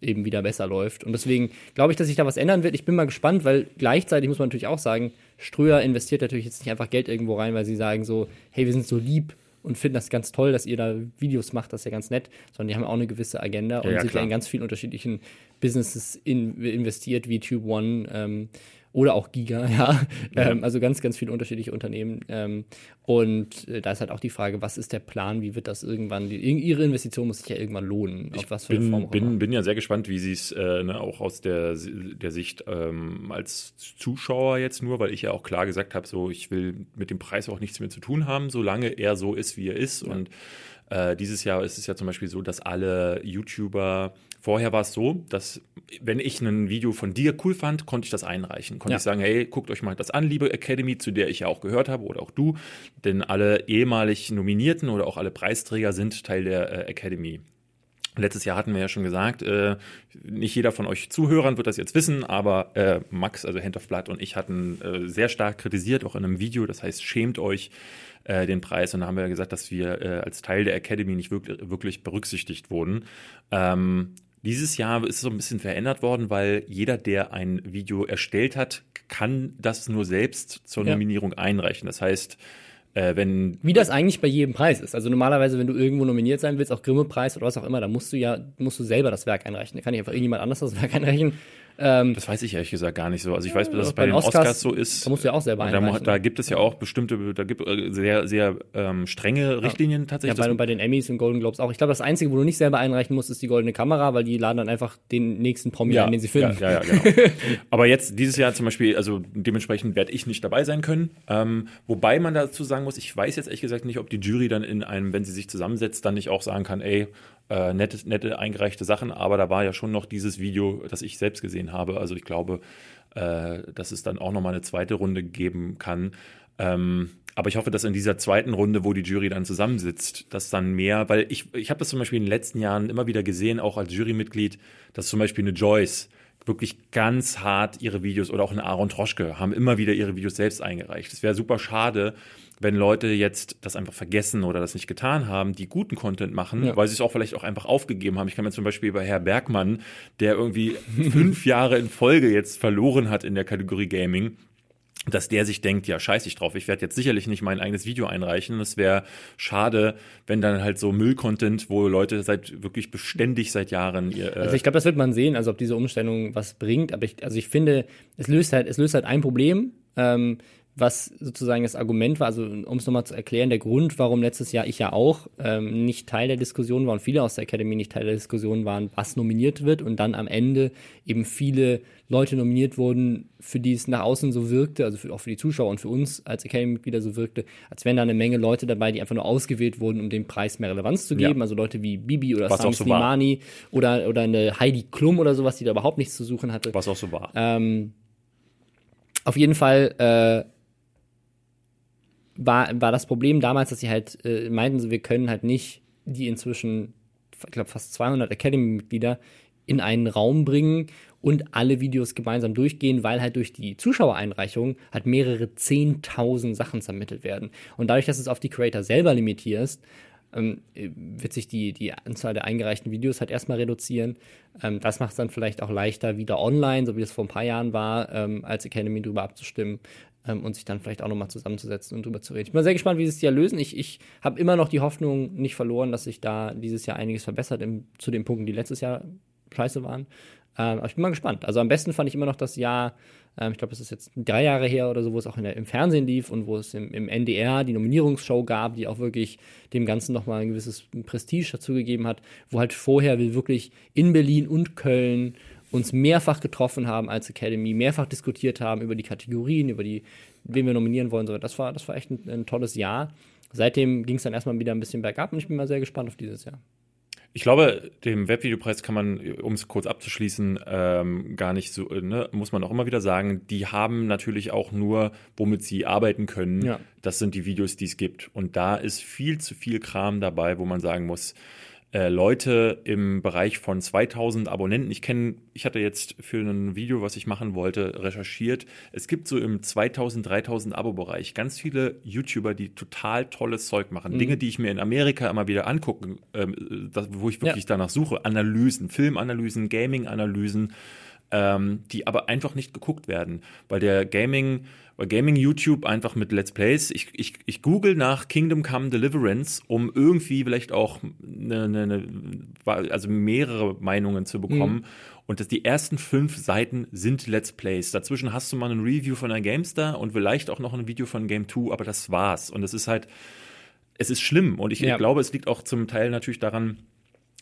eben wieder besser läuft. Und deswegen glaube ich, dass sich da was ändern wird. Ich bin mal gespannt, weil gleichzeitig muss man natürlich auch sagen, Ströer investiert natürlich jetzt nicht einfach Geld irgendwo rein, weil sie sagen so, hey, wir sind so lieb und finden das ganz toll, dass ihr da Videos macht, das ist ja ganz nett, sondern die haben auch eine gewisse Agenda ja, und ja, sind ja in ganz vielen unterschiedlichen Businesses in, investiert, wie Tube One. Ähm, oder auch Giga, ja. ja. Ähm, also ganz, ganz viele unterschiedliche Unternehmen. Ähm, und äh, da ist halt auch die Frage, was ist der Plan, wie wird das irgendwann, die, ihre Investition muss sich ja irgendwann lohnen, ich was für bin, eine Form auch bin, bin ja sehr gespannt, wie sie es äh, ne, auch aus der, der Sicht ähm, als Zuschauer jetzt nur, weil ich ja auch klar gesagt habe, so ich will mit dem Preis auch nichts mehr zu tun haben, solange er so ist, wie er ist. Ja. Und äh, dieses Jahr ist es ja zum Beispiel so, dass alle YouTuber Vorher war es so, dass wenn ich ein Video von dir cool fand, konnte ich das einreichen. Konnte ja. ich sagen, hey, guckt euch mal das an, liebe Academy, zu der ich ja auch gehört habe oder auch du. Denn alle ehemalig Nominierten oder auch alle Preisträger sind Teil der äh, Academy. Letztes Jahr hatten wir ja schon gesagt, äh, nicht jeder von euch Zuhörern wird das jetzt wissen, aber äh, Max, also Hand of Blood und ich hatten äh, sehr stark kritisiert, auch in einem Video, das heißt, schämt euch äh, den Preis. Und da haben wir ja gesagt, dass wir äh, als Teil der Academy nicht wirklich, wirklich berücksichtigt wurden. Ähm, dieses Jahr ist es so ein bisschen verändert worden, weil jeder, der ein Video erstellt hat, kann das nur selbst zur Nominierung ja. einreichen. Das heißt, äh, wenn. Wie das eigentlich bei jedem Preis ist. Also normalerweise, wenn du irgendwo nominiert sein willst, auch Grimme-Preis oder was auch immer, dann musst du ja, musst du selber das Werk einreichen. Da kann ich einfach irgendjemand anders das Werk einreichen. Ähm, das weiß ich ehrlich gesagt gar nicht so. Also ich weiß, dass es bei, bei den Oscars, Oscars, so ist. Da musst du ja auch selber einreichen. Da, da gibt es ja auch bestimmte, da gibt es sehr, sehr ähm, strenge Richtlinien ja. tatsächlich. Ja, bei, bei den Emmys und Golden Globes auch. Ich glaube, das Einzige, wo du nicht selber einreichen musst, ist die goldene Kamera, weil die laden dann einfach den nächsten Promi ja, ein, den sie filmen. Ja, ja, ja genau. Aber jetzt dieses Jahr zum Beispiel, also dementsprechend werde ich nicht dabei sein können. Ähm, wobei man dazu sagen muss, ich weiß jetzt ehrlich gesagt nicht, ob die Jury dann in einem, wenn sie sich zusammensetzt, dann nicht auch sagen kann, ey, äh, nette, nette eingereichte Sachen, aber da war ja schon noch dieses Video, das ich selbst gesehen habe. Also ich glaube, äh, dass es dann auch nochmal eine zweite Runde geben kann. Ähm, aber ich hoffe, dass in dieser zweiten Runde, wo die Jury dann zusammensitzt, dass dann mehr, weil ich, ich habe das zum Beispiel in den letzten Jahren immer wieder gesehen, auch als Jurymitglied, dass zum Beispiel eine Joyce wirklich ganz hart ihre Videos oder auch eine Aaron Troschke haben immer wieder ihre Videos selbst eingereicht. Es wäre super schade, wenn Leute jetzt das einfach vergessen oder das nicht getan haben, die guten Content machen, ja. weil sie es auch vielleicht auch einfach aufgegeben haben. Ich kann mir zum Beispiel bei Herr Bergmann, der irgendwie fünf Jahre in Folge jetzt verloren hat in der Kategorie Gaming, dass der sich denkt, ja, scheiß ich drauf, ich werde jetzt sicherlich nicht mein eigenes Video einreichen. Es wäre schade, wenn dann halt so Müll-Content, wo Leute seit wirklich beständig seit Jahren ihr. Äh also ich glaube, das wird man sehen, also ob diese Umstellung was bringt. Aber ich, also ich finde, es löst halt, es löst halt ein Problem. Ähm, was sozusagen das Argument war, also um es nochmal zu erklären, der Grund, warum letztes Jahr ich ja auch ähm, nicht Teil der Diskussion war und viele aus der Academy nicht Teil der Diskussion waren, was nominiert wird und dann am Ende eben viele Leute nominiert wurden, für die es nach außen so wirkte, also für, auch für die Zuschauer und für uns als Academy-Mitglieder so wirkte, als wären da eine Menge Leute dabei, die einfach nur ausgewählt wurden, um dem Preis mehr Relevanz zu geben. Ja. Also Leute wie Bibi oder was Sam so Slimani oder, oder eine Heidi Klum oder sowas, die da überhaupt nichts zu suchen hatte. Was auch so war. Ähm, auf jeden Fall äh, war, war das Problem damals, dass sie halt äh, meinten, wir können halt nicht die inzwischen, ich glaube, fast 200 Academy-Mitglieder in einen Raum bringen und alle Videos gemeinsam durchgehen, weil halt durch die Zuschauereinreichung halt mehrere 10.000 Sachen zermittelt werden. Und dadurch, dass es auf die Creator selber limitierst, ähm, wird sich die, die Anzahl der eingereichten Videos halt erstmal reduzieren. Ähm, das macht es dann vielleicht auch leichter, wieder online, so wie es vor ein paar Jahren war, ähm, als Academy drüber abzustimmen, ähm, und sich dann vielleicht auch nochmal zusammenzusetzen und drüber zu reden. Ich bin sehr gespannt, wie sie es ja lösen. Ich, ich habe immer noch die Hoffnung nicht verloren, dass sich da dieses Jahr einiges verbessert im, zu den Punkten, die letztes Jahr scheiße waren. Ähm, aber ich bin mal gespannt. Also am besten fand ich immer noch das Jahr, ähm, ich glaube, es ist jetzt drei Jahre her oder so, wo es auch der, im Fernsehen lief und wo es im, im, NDR die Nominierungsshow gab, die auch wirklich dem Ganzen nochmal ein gewisses Prestige dazu gegeben hat, wo halt vorher wir wirklich in Berlin und Köln uns mehrfach getroffen haben als Academy, mehrfach diskutiert haben über die Kategorien, über die, wen wir nominieren wollen. So, das war, das war echt ein, ein tolles Jahr. Seitdem ging es dann erstmal wieder ein bisschen bergab und ich bin mal sehr gespannt auf dieses Jahr. Ich glaube, dem Webvideopreis kann man, um es kurz abzuschließen, ähm, gar nicht so, ne, muss man auch immer wieder sagen, die haben natürlich auch nur, womit sie arbeiten können. Ja. Das sind die Videos, die es gibt. Und da ist viel zu viel Kram dabei, wo man sagen muss, äh, Leute im Bereich von 2000 Abonnenten. Ich kenne, ich hatte jetzt für ein Video, was ich machen wollte, recherchiert. Es gibt so im 2000, 3000 Abo-Bereich ganz viele YouTuber, die total tolles Zeug machen. Mhm. Dinge, die ich mir in Amerika immer wieder angucke, ähm, das, wo ich wirklich ja. danach suche. Analysen, Filmanalysen, Gaming-Analysen, ähm, die aber einfach nicht geguckt werden, weil der Gaming- bei Gaming YouTube einfach mit Let's Plays. Ich, ich, ich google nach Kingdom Come Deliverance, um irgendwie vielleicht auch eine, eine, eine also mehrere Meinungen zu bekommen. Mhm. Und das, die ersten fünf Seiten sind Let's Plays. Dazwischen hast du mal ein Review von einer GameStar und vielleicht auch noch ein Video von Game 2, aber das war's. Und es ist halt, es ist schlimm. Und ich, ja. ich glaube, es liegt auch zum Teil natürlich daran,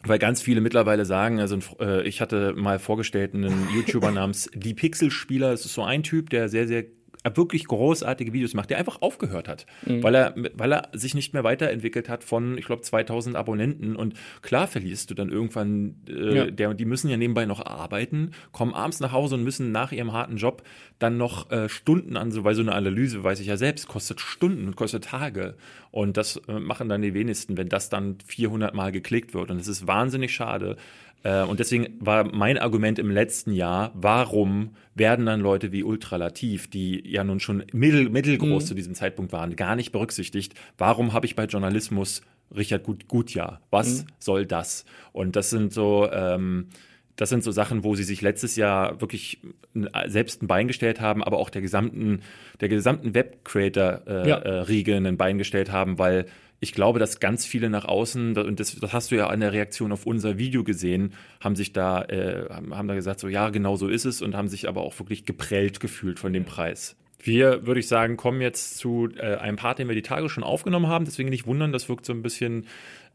weil ganz viele mittlerweile sagen, also äh, ich hatte mal vorgestellt einen YouTuber namens Die Pixelspieler, es ist so ein Typ, der sehr, sehr wirklich großartige Videos macht, der einfach aufgehört hat, mhm. weil, er, weil er sich nicht mehr weiterentwickelt hat von, ich glaube, 2000 Abonnenten. Und klar verlierst du dann irgendwann, äh, ja. der, die müssen ja nebenbei noch arbeiten, kommen abends nach Hause und müssen nach ihrem harten Job dann noch äh, Stunden an, so, weil so eine Analyse, weiß ich ja selbst, kostet Stunden und kostet Tage. Und das äh, machen dann die wenigsten, wenn das dann 400 Mal geklickt wird. Und es ist wahnsinnig schade, und deswegen war mein Argument im letzten Jahr, warum werden dann Leute wie Ultralativ, die ja nun schon mittel, mittelgroß mhm. zu diesem Zeitpunkt waren, gar nicht berücksichtigt? Warum habe ich bei Journalismus Richard Gut, Gutjahr? Was mhm. soll das? Und das sind so, ähm, das sind so Sachen, wo sie sich letztes Jahr wirklich selbst ein Bein gestellt haben, aber auch der gesamten, der gesamten Web-Creator-Riege äh, ja. Äh, ein Bein gestellt haben, weil ich glaube, dass ganz viele nach außen, und das, das, hast du ja an der Reaktion auf unser Video gesehen, haben sich da, äh, haben da gesagt, so ja, genau so ist es und haben sich aber auch wirklich geprellt gefühlt von dem Preis. Wir, würde ich sagen, kommen jetzt zu äh, einem Part, den wir die Tage schon aufgenommen haben. Deswegen nicht wundern, das wirkt so ein bisschen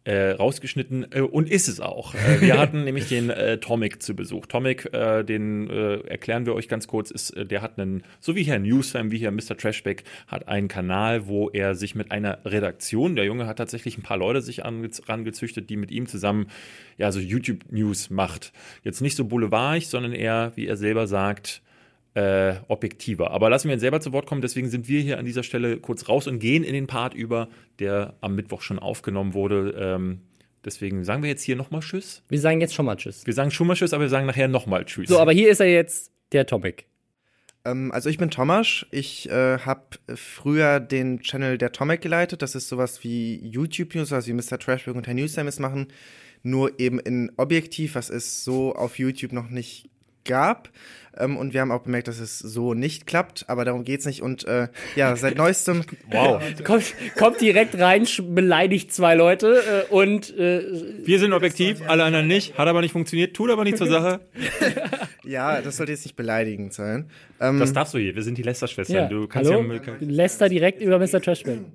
äh, rausgeschnitten äh, und ist es auch. Äh, wir hatten nämlich den äh, Tomic zu Besuch. Tomic, äh, den äh, erklären wir euch ganz kurz, ist, äh, der hat einen, so wie hier Newsfam, wie hier Mr. Trashback, hat einen Kanal, wo er sich mit einer Redaktion, der Junge hat tatsächlich ein paar Leute sich angezüchtet, die mit ihm zusammen ja so YouTube-News macht. Jetzt nicht so boulevardig, sondern eher, wie er selber sagt, äh, objektiver. Aber lassen wir ihn selber zu Wort kommen. Deswegen sind wir hier an dieser Stelle kurz raus und gehen in den Part über, der am Mittwoch schon aufgenommen wurde. Ähm, deswegen sagen wir jetzt hier nochmal Tschüss. Wir sagen jetzt schon mal Tschüss. Wir sagen schon mal Tschüss, aber wir sagen nachher nochmal Tschüss. So, aber hier ist er jetzt, der Topic. Ähm, also ich bin Thomas. Ich äh, habe früher den Channel der Tomic geleitet. Das ist sowas wie YouTube News, was wie Mr. Trashback und Herr Newstimes machen. Nur eben in Objektiv, was es so auf YouTube noch nicht gab. Ähm, und wir haben auch bemerkt, dass es so nicht klappt, aber darum geht's nicht. Und äh, ja, seit neuestem. wow. Kommt, kommt direkt rein, beleidigt zwei Leute äh, und. Äh, wir sind objektiv, alle anderen nicht. Hat aber nicht funktioniert, tut aber nicht zur Sache. ja, das sollte jetzt nicht beleidigend sein. Ähm, das darfst du hier. Wir sind die Lester-Schwestern. Ja, du kannst hallo? ja. Lester direkt über Mr. Trashman.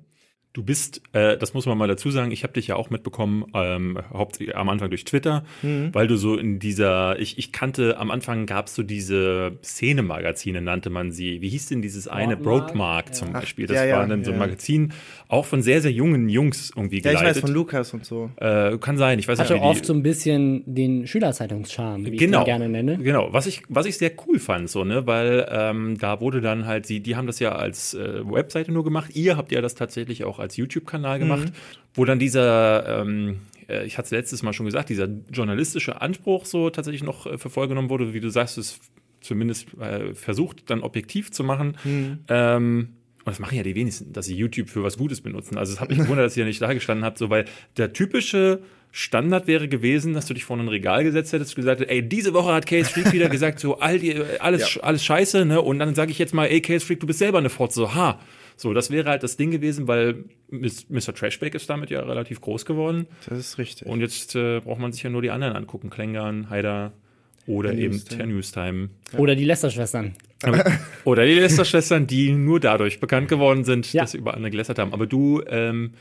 Du bist, äh, das muss man mal dazu sagen, ich habe dich ja auch mitbekommen, ähm, hauptsächlich am Anfang durch Twitter, mhm. weil du so in dieser, ich, ich kannte, am Anfang gab es so diese Szene-Magazine, nannte man sie. Wie hieß denn dieses eine? Broadmark zum ja. Beispiel. Das ja, war dann so ein Magazin, auch von sehr, sehr jungen Jungs irgendwie geleitet. Ja, ich weiß, von Lukas und so. Äh, kann sein, ich weiß Hatte nicht. Hatte oft so ein bisschen den Schülerzeitungscharme, wie genau, ich den gerne nenne. Genau, was ich, was ich sehr cool fand, so, ne, weil ähm, da wurde dann halt, sie, die haben das ja als äh, Webseite nur gemacht, ihr habt ja das tatsächlich auch als YouTube-Kanal gemacht gemacht, mhm. wo dann dieser, ähm, äh, ich hatte es letztes Mal schon gesagt, dieser journalistische Anspruch so tatsächlich noch äh, für voll genommen wurde, wie du sagst, es zumindest äh, versucht, dann objektiv zu machen. Mhm. Ähm, und das machen ja die wenigsten, dass sie YouTube für was Gutes benutzen. Also es hat mich gewundert, dass ihr nicht da gestanden habt, so weil der typische Standard wäre gewesen, dass du dich vor ein Regal gesetzt hättest und gesagt, ey, diese Woche hat Case Freak wieder gesagt, so all die, alles, ja. alles scheiße, ne? Und dann sage ich jetzt mal, ey, Case Freak, du bist selber eine Fotze, so, ha. So, das wäre halt das Ding gewesen, weil Mr. Trashback ist damit ja relativ groß geworden. Das ist richtig. Und jetzt äh, braucht man sich ja nur die anderen angucken. Klängern, Haider oder Ten eben Ten News Time. Ja. Oder die Lester-Schwestern. oder die Lester-Schwestern, die nur dadurch bekannt geworden sind, ja. dass sie über andere gelästert haben. Aber du, ähm,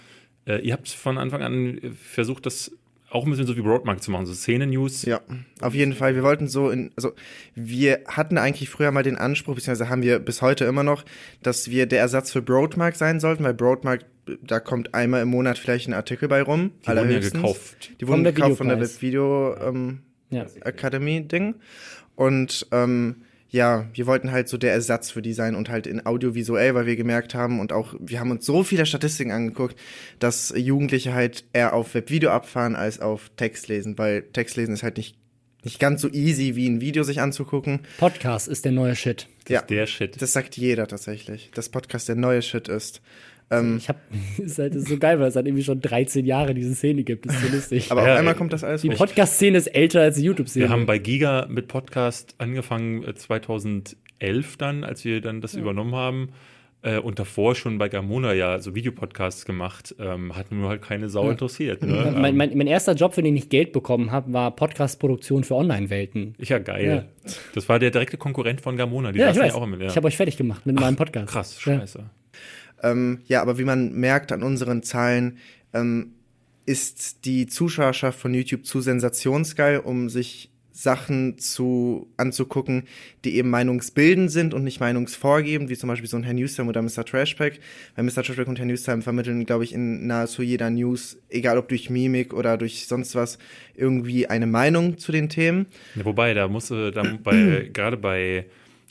äh, ihr habt von Anfang an versucht, das auch ein bisschen so wie Broadmark zu machen, so Szenen-News. Ja, auf jeden Fall. Wir wollten so in, also wir hatten eigentlich früher mal den Anspruch, beziehungsweise haben wir bis heute immer noch, dass wir der Ersatz für Broadmark sein sollten, weil Broadmark, da kommt einmal im Monat vielleicht ein Artikel bei rum. Die wurden ja gekauft. Die wurden gekauft von der Video ähm, ja. Und ähm, ja, wir wollten halt so der Ersatz für die sein und halt in audiovisuell, weil wir gemerkt haben und auch, wir haben uns so viele Statistiken angeguckt, dass Jugendliche halt eher auf Webvideo abfahren als auf Text lesen, weil Text lesen ist halt nicht, nicht ganz so easy wie ein Video sich anzugucken. Podcast ist der neue Shit. Das ja, der Shit. Das sagt jeder tatsächlich, dass Podcast der neue Shit ist. Ähm, ich hab, ist halt so geil, weil es halt irgendwie schon 13 Jahre diese Szene gibt. Das ist so lustig. Aber ja, auf einmal kommt das alles Die Podcast-Szene ist älter als die YouTube-Szene. Wir haben bei Giga mit Podcast angefangen 2011 äh, dann, als wir dann das ja. übernommen haben. Äh, und davor schon bei Gamona ja so Videopodcasts gemacht, ähm, hat nur halt keine Sau interessiert. Ne? mein, ähm, mein, mein, erster Job, für den ich Geld bekommen habe, war Podcast-Produktion für Online-Welten. Ja, geil. Ja. Das war der direkte Konkurrent von Gamona. Die ja, ich weiß. Ja auch immer, ja. Ich habe euch fertig gemacht mit Ach, meinem Podcast. Krass, scheiße. Ähm, ja, aber wie man merkt an unseren Zahlen, ähm, ist die Zuschauerschaft von YouTube zu sensationsgeil, um sich Sachen zu anzugucken, die eben meinungsbildend sind und nicht meinungsvorgebend, wie zum Beispiel so ein Herr Newstime oder Mr. Trashpack. Weil Mr. Trashpack und Herr Newstime vermitteln, glaube ich, in nahezu jeder News, egal ob durch Mimik oder durch sonst was, irgendwie eine Meinung zu den Themen. Ja, wobei, da muss da bei, gerade bei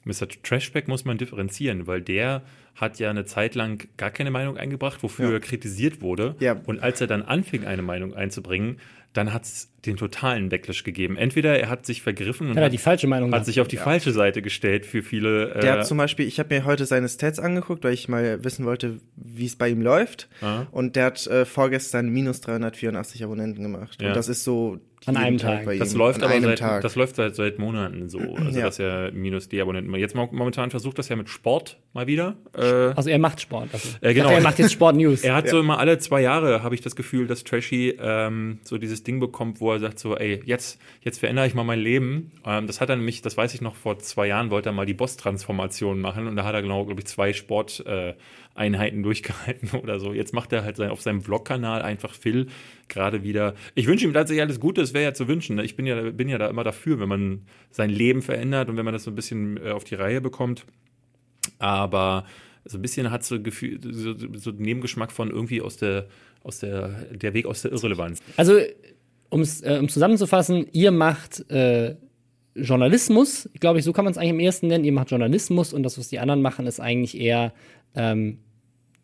Mr. Trashback muss man differenzieren, weil der hat ja eine Zeit lang gar keine Meinung eingebracht, wofür ja. er kritisiert wurde. Ja. Und als er dann anfing, eine Meinung einzubringen, dann hat es den totalen Backlash gegeben. Entweder er hat sich vergriffen und ja, hat, die falsche Meinung hat sich auf die ja. falsche Seite gestellt für viele. Äh Der hat zum Beispiel, ich habe mir heute seine Stats angeguckt, weil ich mal wissen wollte, wie es bei ihm läuft. Ah. Und der hat äh, vorgestern minus 384 Abonnenten gemacht. Ja. Und das ist so an einem Tag. Bei das ihm. läuft An aber seit, Tag. das läuft seit, seit Monaten so. Also ja. dass er minus die Abonnenten. Jetzt momentan versucht das ja mit Sport mal wieder. Äh, Äh, Also er macht Sport. Also, Äh, genau. Dachte, Er macht jetzt Sport News. Er hat so immer alle zwei Jahre, habe ich das Gefühl, dass Trashy ähm, so dieses Ding bekommt, wo er sagt so, ey, jetzt, jetzt verändere ich mal mein Leben. Ähm, das hat er nämlich, das weiß ich noch, vor zwei Jahren wollte er mal die Boss-Transformation machen und da hat er genau, glaube ich, zwei Sporteinheiten Einheiten durchgehalten oder so. Jetzt macht er halt sein, auf seinem Vlog-Kanal einfach Phil gerade wieder. Ich wünsche ihm tatsächlich alles Gute, es wäre ja zu wünschen. ne? Ich bin ja, bin ja da immer dafür, wenn man sein Leben verändert und wenn man das so ein bisschen äh, auf die Reihe bekommt. Aber so ein bisschen hat so Gefühl, so, so Nebengeschmack von irgendwie aus der, aus der, der Weg aus der Irrelevanz. Also, um's, äh, um zusammenzufassen, ihr macht äh, Journalismus, glaube ich, so kann man es eigentlich am ersten nennen. Ihr macht Journalismus und das, was die anderen machen, ist eigentlich eher ähm,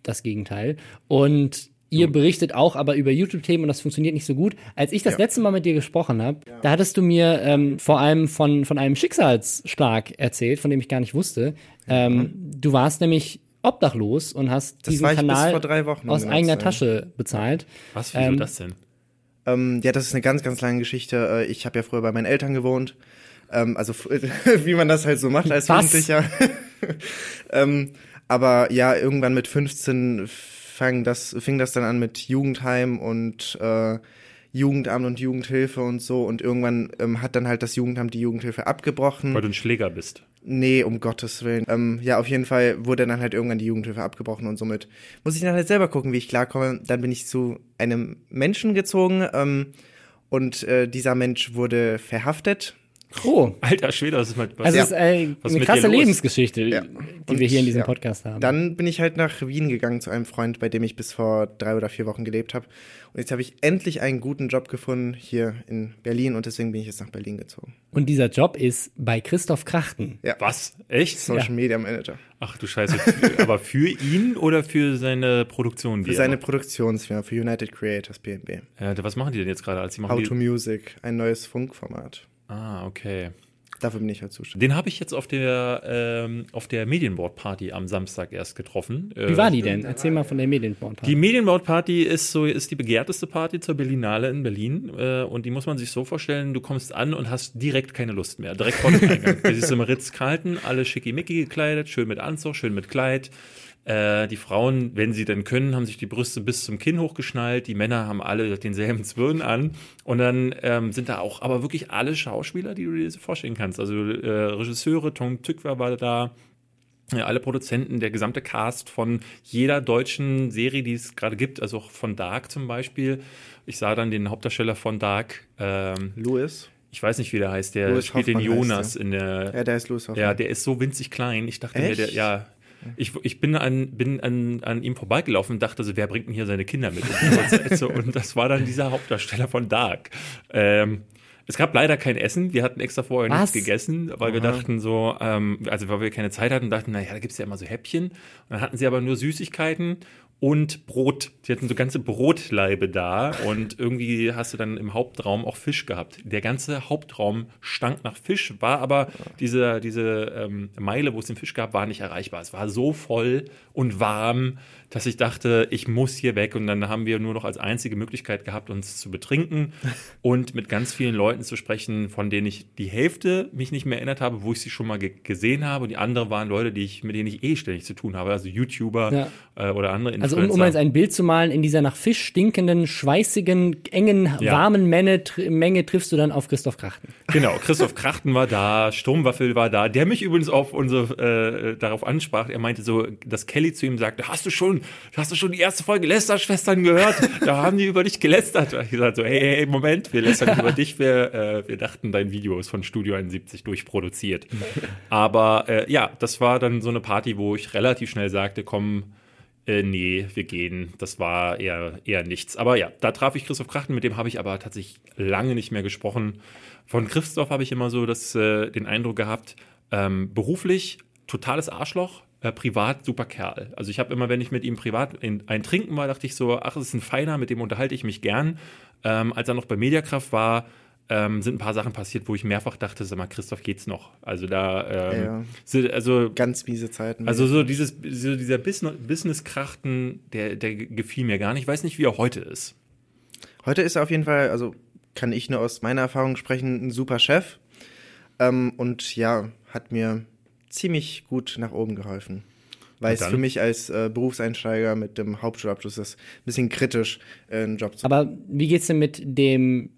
das Gegenteil. Und ihr berichtet auch aber über YouTube-Themen und das funktioniert nicht so gut. Als ich das letzte Mal mit dir gesprochen habe, da hattest du mir ähm, vor allem von, von einem Schicksalsschlag erzählt, von dem ich gar nicht wusste. Ähm, du warst nämlich obdachlos und hast Das diesen Kanal vor drei Wochen, um aus eigener sein. Tasche bezahlt. Was, wieso Ähm, das denn? Ähm, ja, das ist eine ganz, ganz lange Geschichte. Äh, Ich habe ja früher bei meinen Eltern gewohnt. Ähm, also wie man das halt so macht als Was? Jugendlicher. ähm, aber ja, irgendwann mit 15 fang das, fing das dann an mit Jugendheim und äh, Jugendamt und Jugendhilfe und so. Und irgendwann ähm, hat dann halt das Jugendamt die Jugendhilfe abgebrochen. Weil du ein Schläger bist. Nee, um Gottes Willen. Ähm, ja, auf jeden Fall wurde dann halt irgendwann die Jugendhilfe abgebrochen und somit muss ich dann halt selber gucken, wie ich klarkomme. Dann bin ich zu einem Menschen gezogen ähm, und äh, dieser Mensch wurde verhaftet. Oh, Alter Schwede, das ist mal was. also Ja. ist äh, Was ist eine mit krasse? Lebensgeschichte, Ja. die Und, wir hier in diesem ja. Podcast haben. Dann bin ich halt nach Wien gegangen zu einem Freund, bei dem ich bis vor drei oder vier Wochen gelebt habe. Und jetzt habe ich endlich einen guten Job gefunden hier in Berlin und deswegen bin ich jetzt nach Berlin gezogen. Und dieser Job ist bei Christoph Krachten. Ja. Was? Echt? Social Media Manager. Ach du Scheiße. Aber für ihn oder für seine Produktion? Für seine? Produktionsfirma, für United Creators BNB. Ja, was machen die denn jetzt gerade? Als die machen How die, to Music, ein neues Funkformat. Ah, okay. Dafür bin ich halt zuständig. Den habe ich jetzt auf der, ähm, auf der Medienboard-Party am Samstag erst getroffen. Äh, Wie war die denn? Erzähl mal von der Medienborn-Party. Die Medienboard-Party ist so ist die begehrteste Party zur Berlinale in Berlin äh, und die muss man sich so vorstellen: Du kommst an und hast direkt keine Lust mehr, direkt vor dem Eingang. Du siehst im Ritz-Carlton, alle schickimicki gekleidet, schön mit Anzug, schön mit Kleid. Äh, die Frauen, wenn sie denn können, haben sich die Brüste bis zum Kinn hochgeschnallt. Die Männer haben alle denselben Zwirn an. Und dann ähm, sind da auch aber wirklich alle Schauspieler, die du dir vorstellen kannst. Also äh, Regisseure, Tom Tückwer war da, alle Produzenten, der gesamte Cast von jeder deutschen Serie, die es gerade gibt, also auch von Dark zum Beispiel. Ich sah dann den Hauptdarsteller von Dark, ähm, Louis? ich weiß nicht, wie der heißt, der Louis spielt den Hoffmann heißt Jonas in der. Ja, der ist Louis Hoffmann. Ja, der ist so winzig klein. Ich dachte mir, der, Echt? ja. Ich, ich bin, an, bin an, an ihm vorbeigelaufen und dachte so, wer bringt denn hier seine Kinder mit? Und, das war dann dieser Hauptdarsteller von Dark. Ähm, es gab leider kein Essen. Wir hatten extra vorher Was? nichts gegessen, weil wir dachten so, ähm, also weil wir keine Zeit hatten, dachten, naja, da gibt's ja immer so Häppchen. Und dann hatten sie aber nur Süßigkeiten und Brot. Die hatten so ganze Brotleibe da und irgendwie hast du dann im Hauptraum auch Fisch gehabt. Der ganze Hauptraum stank nach Fisch, war aber diese, diese ähm, Meile, wo es den Fisch gab, war nicht erreichbar. Es war so voll und warm, dass ich dachte, ich muss hier weg. Und dann haben wir nur noch als einzige Möglichkeit gehabt, uns zu betrinken und mit ganz vielen Leuten zu sprechen, von denen ich die Hälfte mich nicht mehr erinnert habe, wo ich sie schon mal ge gesehen habe. Und die anderen waren Leute, die ich, mit denen ich eh ständig zu tun habe, also YouTuber Ja. äh, oder andere Also Influencer. um, um jetzt ein Bild zu malen, in dieser nach Fisch stinkenden, schweißigen, engen, Ja. warmen Menge, tr Menge triffst du dann auf Christoph Krachten. Genau, Christoph Krachten war da, Sturmwaffel war da, der mich übrigens auf unsere, äh, darauf ansprach. Er meinte so, dass Kelly zu ihm sagte, hast du schon, hast du schon die erste Folge Lästerschwestern gehört? Da haben die über dich gelästert. Ich gesagt so, hey, hey, Moment, wir lästern über dich, wir, äh, wir dachten, dein Video ist von Studio 71 durchproduziert. Aber äh, ja, das war dann so eine Party, wo ich relativ schnell sagte, komm, äh, nee, wir gehen. Das war eher, eher nichts. Aber ja, da traf ich Christoph Krachten, mit dem habe ich aber tatsächlich lange nicht mehr gesprochen. Von Christoph habe ich immer so das, äh, den Eindruck gehabt, ähm, beruflich totales Arschloch, äh, privat super Kerl. Also ich habe immer, wenn ich mit ihm privat in, ein Trinken war, dachte ich so, ach, es ist ein Feiner, mit dem unterhalte ich mich gern. Ähm, als er noch bei Mediakraft war, ähm, sind ein paar Sachen passiert, wo ich mehrfach dachte, sag mal, Christoph, geht's noch? Also da, ähm, Ja. sind- also Ganz miese Zeiten. also so dieses, so dieser Business- Business-Krachten, der, der gefiel mir gar nicht. Ich weiß nicht, wie er heute ist. Heute ist er auf jeden Fall, also kann ich nur aus meiner Erfahrung sprechen, ein super Chef. Ähm, und ja, hat mir ziemlich gut nach oben geholfen. weil es für mich als äh, Berufseinsteiger mit dem Hauptschulabschluss ist ein bisschen kritisch, äh, einen Job zu Aber wie geht's denn mit dem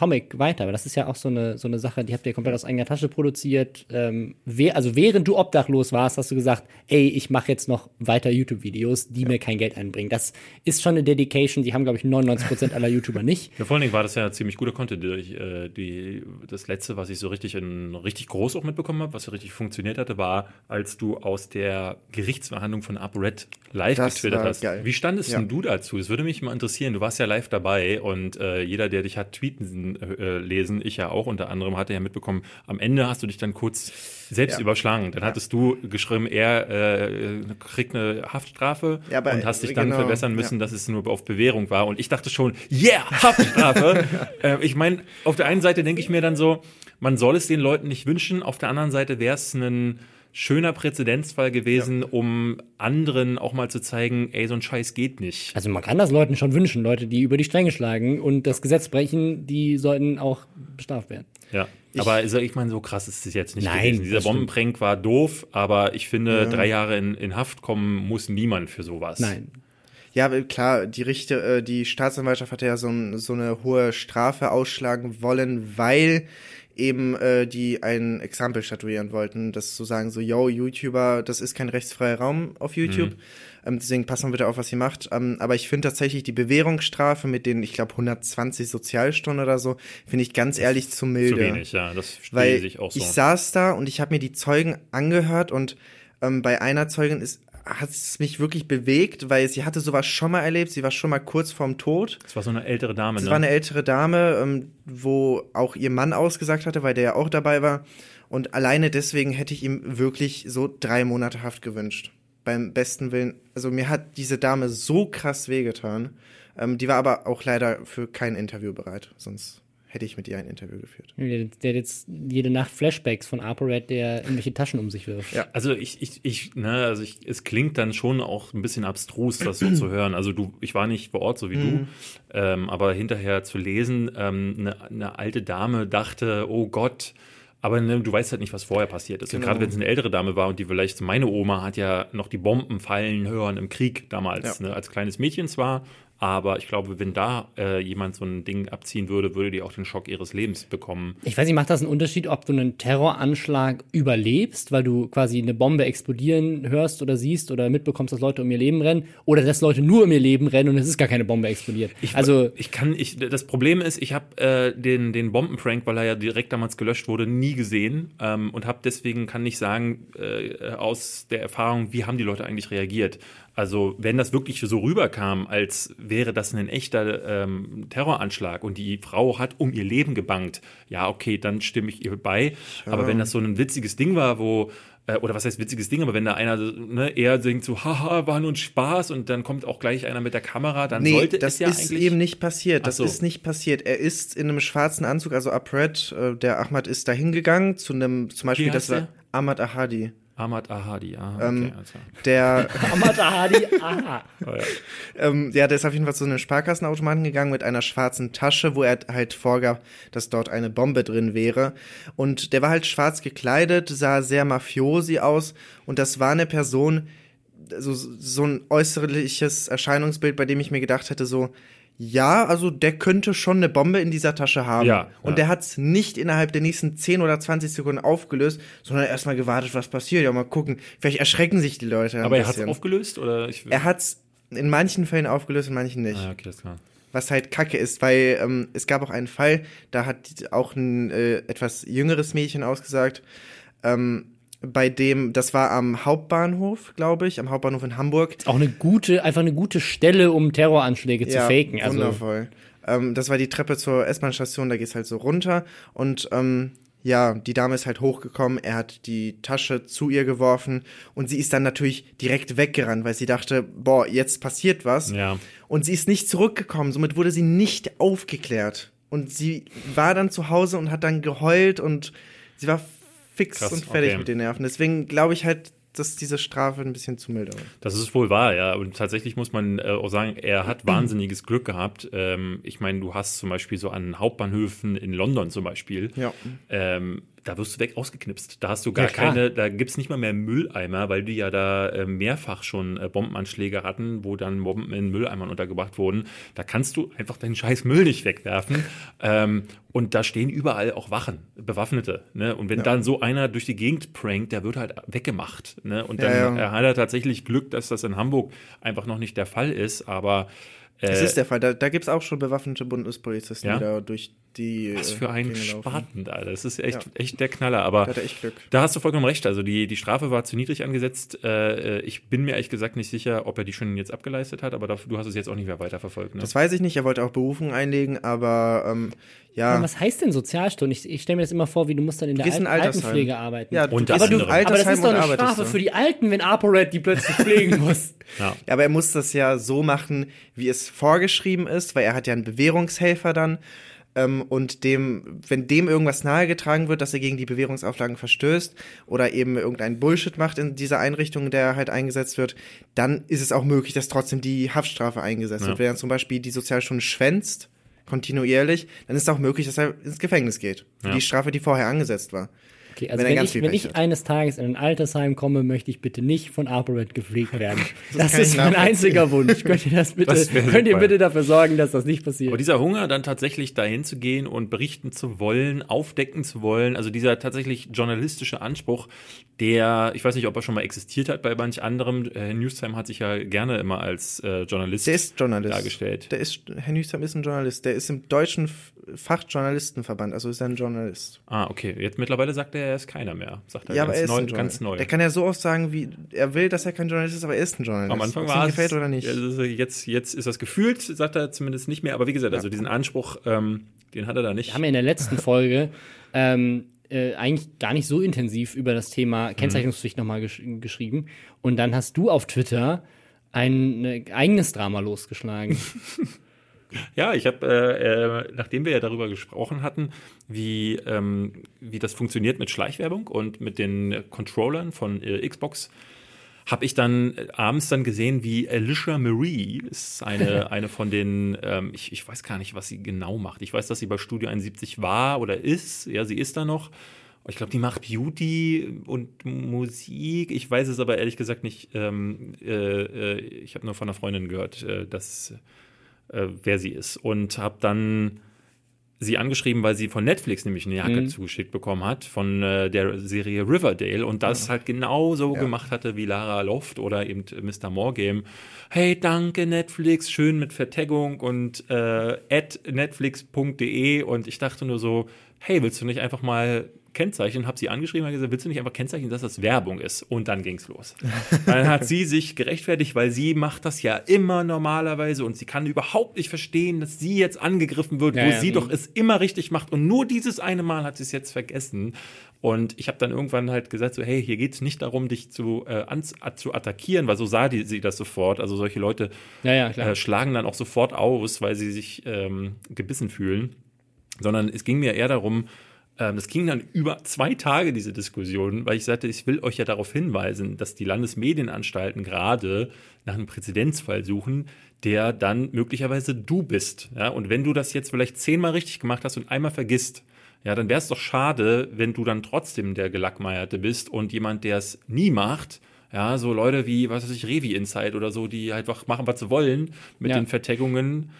Tomic weiter? Weil das ist ja auch so eine, so eine Sache, die habt ihr komplett aus eigener Tasche produziert. Ähm, wer, also während du obdachlos warst, hast du gesagt, ey, ich mache jetzt noch weiter YouTube-Videos, die mir kein Geld einbringen. Das ist schon eine Dedication, die haben, glaube ich, 99% aller YouTuber nicht. Ja, vor allen Dingen war das ja ziemlich guter Content. Die, äh, die, das letzte, was ich so richtig in richtig groß auch mitbekommen habe, was so richtig funktioniert hatte, war, als du aus der Gerichtsverhandlung von ApoRed live Das getwittert hast. geil. Wie standest Ja. denn du dazu? Das würde mich mal interessieren. Du warst ja live dabei und äh, jeder, der dich hat tweeten äh, lesen, ich ja auch unter anderem, hatte ja mitbekommen, am Ende hast du dich dann kurz selbst Ja. überschlagen. Dann hattest du geschrieben, er äh, kriegt eine Haftstrafe Ja, und hast dich dann genau, verbessern müssen, ja. dass es nur auf Bewährung war. Und ich dachte schon, yeah, Haftstrafe. äh, ich meine, auf der einen Seite denke ich mir dann so, man soll es den Leuten nicht wünschen. Auf der anderen Seite wäre es ein schöner Präzedenzfall gewesen, um anderen auch mal zu zeigen, ey, so ein Scheiß geht nicht. Also man kann das Leuten schon wünschen, Leute, die über die Stränge schlagen und das Gesetz brechen, die sollten auch bestraft werden. Ja. aber also, ich meine, so krass ist es jetzt nicht Nein, gewesen. Dieser. Bombenprank war doof, aber ich finde, drei Jahre in, in Haft kommen muss niemand für sowas. Nein. Ja, klar, die Richter, äh, die Staatsanwaltschaft hatte ja so, so eine hohe Strafe ausschlagen wollen, weil eben äh, die ein Exempel statuieren wollten, das zu sagen, so, yo, YouTuber, das ist kein rechtsfreier Raum auf YouTube. Ähm, deswegen passen wir bitte auf, was ihr macht. Ähm, aber ich finde tatsächlich die Bewährungsstrafe mit den, ich glaube, 120 Sozialstunden oder so, finde ich ganz ehrlich zu milde. Zu wenig, ja. Das Weil stehe ich auch so. ich saß da und ich habe mir die Zeugen angehört und ähm, bei einer Zeugin ist hat es mich wirklich bewegt, weil sie hatte sowas schon mal erlebt. Sie war schon mal kurz vorm Tod. das war so eine ältere Dame, Das ne? war eine ältere Dame, ähm, wo auch ihr Mann ausgesagt hatte, weil der ja auch dabei war. Und alleine deswegen hätte ich ihm wirklich so drei Monate Haft gewünscht. Beim besten Willen. Also mir hat diese Dame so krass wehgetan. Ähm, die war aber auch leider für kein Interview bereit. Sonst hätte ich mit ihr ein Interview geführt. Der, der hat jetzt jede Nacht Flashbacks von ApoRed, der irgendwelche Taschen um sich wirft. Ja. Also ich, ich, ich, ne, also ich, es klingt dann schon auch ein bisschen abstrus, das so zu hören. Also du, ich war nicht vor Ort, so wie du, ähm, aber hinterher zu lesen, ähm, eine, eine alte Dame dachte, oh Gott, aber ne, du weißt halt nicht, was vorher passiert ist. Genau. gerade wenn es eine ältere Dame war und die vielleicht, meine Oma hat ja noch die Bomben fallen hören im Krieg damals, Ja. ne, als kleines Mädchen zwar, aber ich glaube, wenn da äh, jemand so ein Ding abziehen würde, würde die auch den Schock ihres Lebens bekommen. Ich weiß nicht, macht das einen Unterschied, ob du einen Terroranschlag überlebst, weil du quasi eine Bombe explodieren hörst oder siehst oder mitbekommst, dass Leute um ihr Leben rennen, oder dass Leute nur um ihr Leben rennen und es ist gar keine Bombe explodiert. Ich, also ich kann, ich, das Problem ist, ich habe äh, den, den Bombenprank, weil er ja direkt damals gelöscht wurde, nie gesehen ähm, und habe deswegen kann nicht sagen äh, aus der Erfahrung, wie haben die Leute eigentlich reagiert. Also wenn das wirklich so rüberkam, als wäre das ein echter ähm, Terroranschlag und die Frau hat um ihr Leben gebankt, ja okay, dann stimme ich ihr bei. Aber wenn das so ein witziges Ding war, wo äh, oder was heißt witziges Ding, aber wenn da einer ne, eher denkt so, haha, war nur ein Spaß und dann kommt auch gleich einer mit der Kamera, dann Nee, sollte das es ja ist eigentlich eben nicht passiert. Das so. ist nicht passiert. Er ist in einem schwarzen Anzug, also Upred, äh, der Ahmad ist da hingegangen zu einem, zum Beispiel, das war? Ahmad Ahadi. Ahmad Ahadi, ah, okay, Ähm, also. Der, Ahmad Ahadi, aha. Oh, ja. ähm, ja, der ist auf jeden Fall zu einem Sparkassenautomaten gegangen mit einer schwarzen Tasche, wo er halt vorgab, dass dort eine Bombe drin wäre. Und der war halt schwarz gekleidet, sah sehr mafiosi aus und das war eine Person, so, so ein äußerliches Erscheinungsbild, bei dem ich mir gedacht hätte, so, ja, also der könnte schon eine Bombe in dieser Tasche haben. Ja, und ja. der hat es nicht innerhalb der nächsten 10 oder 20 Sekunden aufgelöst, sondern erstmal gewartet, was passiert. Ja, mal gucken. Vielleicht erschrecken sich die Leute. ein Aber er hat es bisschen. aufgelöst oder ich Er hat's in manchen Fällen aufgelöst, in manchen nicht. Ah, okay, das ist klar. Was halt kacke ist, weil ähm, es gab auch einen Fall, da hat auch ein äh, etwas jüngeres Mädchen ausgesagt, ähm, bei dem, das war am Hauptbahnhof, glaube ich, am Hauptbahnhof in Hamburg. Auch eine gute, einfach eine gute Stelle, um Terroranschläge zu faken. Also wundervoll. Ähm, das war die Treppe zur S-Bahn-Station, da geht's halt so runter und ähm, ja, die Dame ist halt hochgekommen, er hat die Tasche zu ihr geworfen und sie ist dann natürlich direkt weggerannt, weil sie dachte, boah, jetzt passiert was. Ja. Und sie ist nicht zurückgekommen, somit wurde sie nicht aufgeklärt. Und sie war dann zu Hause und hat dann geheult und sie war fix Krass, und fertig okay. mit den Nerven. Deswegen glaube ich halt, dass diese Strafe ein bisschen zu milde war. Das ist wohl wahr, ja. Und tatsächlich muss man äh, auch sagen, er hat wahnsinniges Glück gehabt. Ähm, ich meine, du hast zum Beispiel so an Hauptbahnhöfen in London zum Beispiel, Ja. ähm, da wirst du weg ausgeknipst. Da hast du gar Ja, keine, da gibt's nicht mal mehr Mülleimer, weil die ja da äh, mehrfach schon äh, Bombenanschläge hatten, wo dann Bomben in Mülleimern untergebracht wurden. Da kannst du einfach deinen scheiß Müll nicht wegwerfen. ähm, und da stehen überall auch Wachen, Bewaffnete. Ne? Und wenn dann so einer durch die Gegend prankt, der wird halt weggemacht. Ne? Und dann Ja, ja. äh, hat er tatsächlich Glück, dass das in Hamburg einfach noch nicht der Fall ist. Aber Das äh, ist der Fall. Da, da gibt es auch schon bewaffnete Bundespolizisten, Ja? die da durch die. was äh, für ein. Spaten da. Das ist echt, Ja. echt der Knaller. Aber Da hat echt Glück. Da hast du vollkommen recht. Also die, die Strafe war zu niedrig angesetzt. Äh, äh, ich bin mir ehrlich gesagt nicht sicher, ob er die schon jetzt abgeleistet hat, aber du hast es jetzt auch nicht mehr weiterverfolgt. Ne? Das weiß ich nicht. Er wollte auch Berufung einlegen, aber ähm, ja. Aber was heißt denn Sozialstunden? Ich, ich stelle mir das immer vor, wie du musst dann in der Altersheim. Altenpflege arbeiten. ja, du gehst in anderem. aber das ist doch und eine Strafe für die Alten, wenn ApoRed die plötzlich pflegen muss. ja. Ja, aber er muss das ja so machen, wie es vorgeschrieben ist, weil er hat ja einen Bewährungshelfer dann. Ähm, und dem, wenn dem irgendwas nahegetragen wird, dass er gegen die Bewährungsauflagen verstößt oder eben irgendeinen Bullshit macht in dieser Einrichtung, in der er halt eingesetzt wird, dann ist es auch möglich, dass trotzdem die Haftstrafe eingesetzt Ja. wird. Wenn er zum Beispiel die Sozialstunde schwänzt, kontinuierlich, dann ist es auch möglich, dass er ins Gefängnis geht. Für Ja. die Strafe, die vorher angesetzt war. Okay, also Wenn wenn, ich, wenn ich eines Tages in ein Altersheim komme, möchte ich bitte nicht von ApoRed gepflegt werden. Das, kann ist mein einziger Wunsch. Könnt ihr das bitte, Das könnt ihr bitte dafür sorgen, dass das nicht passiert? Aber dieser Hunger, dann tatsächlich dahin zu gehen und berichten zu wollen, aufdecken zu wollen, also dieser tatsächlich journalistische Anspruch, der, ich weiß nicht, ob er schon mal existiert hat bei manch anderem. Äh, Newstime hat sich ja gerne immer als äh, Journalist Der ist Journalist. dargestellt. Der ist, Herr Nüstam ist ein Journalist. Der ist im deutschen Fachjournalistenverband, also ist er ein Journalist. Ah, okay. Jetzt mittlerweile sagt er, er ist keiner mehr. Sagt er ja, ganz, aber er ist neu, ein ganz neu. Der kann ja so oft sagen, wie er will, dass er kein Journalist ist, aber er ist ein Journalist. Am Anfang war es, gefällt oder nicht. Ja, jetzt, jetzt ist das gefühlt, sagt er zumindest nicht mehr. Aber wie gesagt, also diesen Anspruch, ähm, den hat er da nicht. Wir haben ja in der letzten Folge ähm, äh, eigentlich gar nicht so intensiv über das Thema Kennzeichnungspflicht nochmal gesch geschrieben. Und dann hast du auf Twitter ein äh, eigenes Drama losgeschlagen. Ja, ich habe, äh, äh, nachdem wir ja darüber gesprochen hatten, wie, ähm, wie das funktioniert mit Schleichwerbung und mit den Controllern von äh, Xbox, habe ich dann äh, abends dann gesehen, wie Alicia Marie ist eine, eine von den, ähm, ich, ich weiß gar nicht, was sie genau macht. Ich weiß, dass sie bei Studio 71 war oder ist. Ja, sie ist da noch. Ich glaube, die macht Beauty und Musik. Ich weiß es aber ehrlich gesagt nicht. Ähm, äh, äh, ich habe nur von einer Freundin gehört, äh, dass äh, wer sie ist. Und habe dann sie angeschrieben, weil sie von Netflix nämlich eine Jacke zugeschickt bekommen hat, von äh, der Serie Riverdale und das halt genau so gemacht hatte wie Lara Loft oder eben Mr. Morgame. Hey, danke Netflix, schön mit Vertaggung und äh, at netflix.de und ich dachte nur so, hey, willst du nicht einfach mal Kennzeichen, habe sie angeschrieben und gesagt, willst du nicht einfach kennzeichnen, dass das Werbung ist? Und dann ging's los. Dann hat sie sich gerechtfertigt, weil sie macht das ja immer normalerweise und sie kann überhaupt nicht verstehen, dass sie jetzt angegriffen wird, Ja, wo ja. sie doch es immer richtig macht und nur dieses eine Mal hat sie es jetzt vergessen. Und ich habe dann irgendwann halt gesagt, so, hey, hier geht's nicht darum, dich zu, äh, ans, a- zu attackieren, weil so sah die, sie das sofort. Also solche Leute Ja, äh, schlagen dann auch sofort aus, weil sie sich ähm, gebissen fühlen. Sondern es ging mir eher darum, das ging dann über zwei Tage, diese Diskussion, weil ich sagte, ich will euch ja darauf hinweisen, dass die Landesmedienanstalten gerade nach einem Präzedenzfall suchen, der dann möglicherweise du bist. Ja? Und wenn du das jetzt vielleicht zehnmal richtig gemacht hast und einmal vergisst, ja, dann wäre es doch schade, wenn du dann trotzdem der Gelackmeierte bist und jemand, der es nie macht, ja, so Leute wie, was weiß ich, Revi Insight oder so, die einfach machen, was sie wollen mit Ja. den Vertaggungen,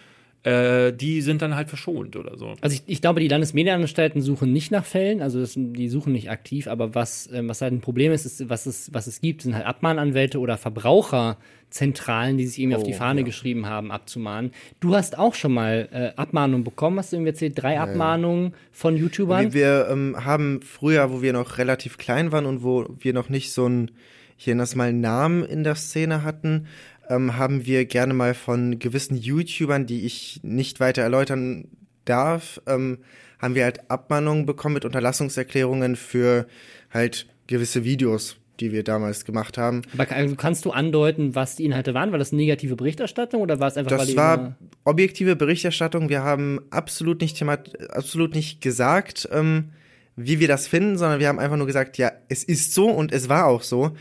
äh, die sind dann halt verschont oder so. Also ich, ich glaube, die Landesmedienanstalten suchen nicht nach Fällen, also das, die suchen nicht aktiv, aber was, ähm, was halt ein Problem ist, ist, was es, was es gibt, sind halt Abmahnanwälte oder Verbraucherzentralen, die sich irgendwie auf die Oh, Fahne ja. geschrieben haben, abzumahnen. Du hast auch schon mal äh, Abmahnungen bekommen, hast du irgendwie erzählt, drei Abmahnungen von YouTubern? Wir, wir ähm, haben früher, wo wir noch relativ klein waren und wo wir noch nicht so ein, hier das mal Namen in der Szene hatten, ähm, haben wir gerne mal von gewissen YouTubern, die ich nicht weiter erläutern darf, ähm, haben wir halt Abmahnungen bekommen mit Unterlassungserklärungen für halt gewisse Videos, die wir damals gemacht haben. Aber also kannst du andeuten, was die Inhalte waren? War das negative Berichterstattung oder war es einfach, Das war objektive Berichterstattung. Wir haben absolut nicht themat absolut nicht gesagt, ähm, wie wir das finden, sondern wir haben einfach nur gesagt, ja, es ist so und es war auch so.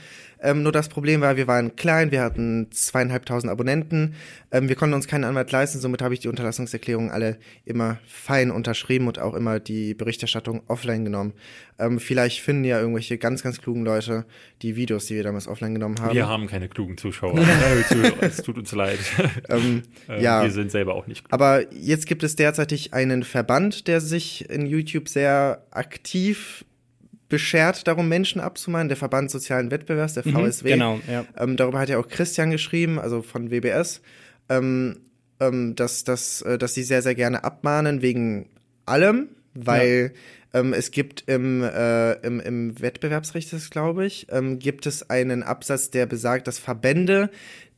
Ähm, nur das Problem war, wir waren klein, wir hatten zweieinhalbtausend Abonnenten, ähm, wir konnten uns keinen Anwalt leisten, somit habe ich die Unterlassungserklärungen alle immer fein unterschrieben und auch immer die Berichterstattung offline genommen. Ähm, vielleicht finden ja irgendwelche ganz, ganz klugen Leute die Videos, die wir damals offline genommen haben. Wir haben keine klugen Zuschauer. Äh, es tut uns leid. Ähm, Äh, ja. Wir sind selber auch nicht klug. Aber jetzt gibt es derzeitig einen Verband, der sich in YouTube sehr aktiv beschert darum, Menschen abzumahnen, der Verband Sozialen Wettbewerbs, der VSW. Genau, ja. Ähm, darüber hat ja auch Christian geschrieben, also von WBS, ähm, ähm, dass, dass, äh, dass sie sehr, sehr gerne abmahnen wegen allem, weil ähm, es gibt im, äh, im, im Wettbewerbsrecht, das glaube ich, ähm, gibt es einen Absatz, der besagt, dass Verbände,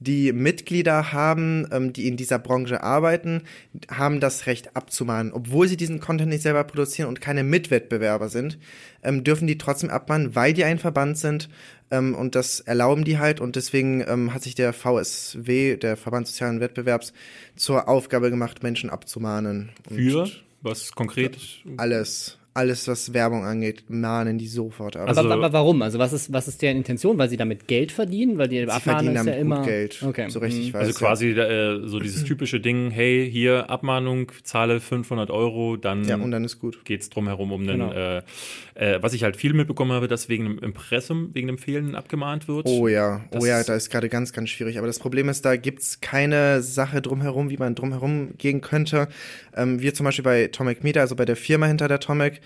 die Mitglieder haben, ähm, die in dieser Branche arbeiten, haben das Recht abzumahnen. Obwohl sie diesen Content nicht selber produzieren und keine Mitwettbewerber sind, ähm, dürfen die trotzdem abmahnen, weil die ein Verband sind ähm, und das erlauben die halt und deswegen ähm, hat sich der VSW, der Verband Sozialen Wettbewerbs, zur Aufgabe gemacht, Menschen abzumahnen. Und Für was konkret? alles, alles, was Werbung angeht, mahnen die sofort ab. Also- aber, aber warum? Also was ist, was ist deren Intention? Weil sie damit Geld verdienen? Weil die sie Abmahnung verdienen ist damit ja immer gut Geld, Okay. so richtig mhm. weiß. Also quasi äh, so dieses typische Ding, hey, hier Abmahnung, zahle 500 Euro, dann, ja, und dann ist gut. geht's drumherum um einen, Genau. äh, äh, was ich halt viel mitbekommen habe, dass wegen einem Impressum, wegen dem Fehlen abgemahnt wird. Oh ja, Das oh ja, da ist gerade ganz, ganz schwierig. Aber das Problem ist, da gibt's keine Sache drumherum, wie man drumherum gehen könnte. Ähm, wir zum Beispiel bei Tomic Media, also bei der Firma hinter der Tomic,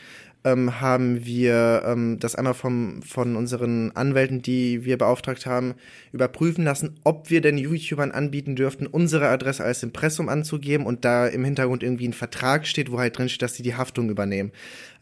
ähm, haben wir ähm, das einmal vom, von unseren Anwälten, die wir beauftragt haben, überprüfen lassen, ob wir den YouTubern anbieten dürften, unsere Adresse als Impressum anzugeben und da im Hintergrund irgendwie ein Vertrag steht, wo halt drin steht, dass sie die Haftung übernehmen.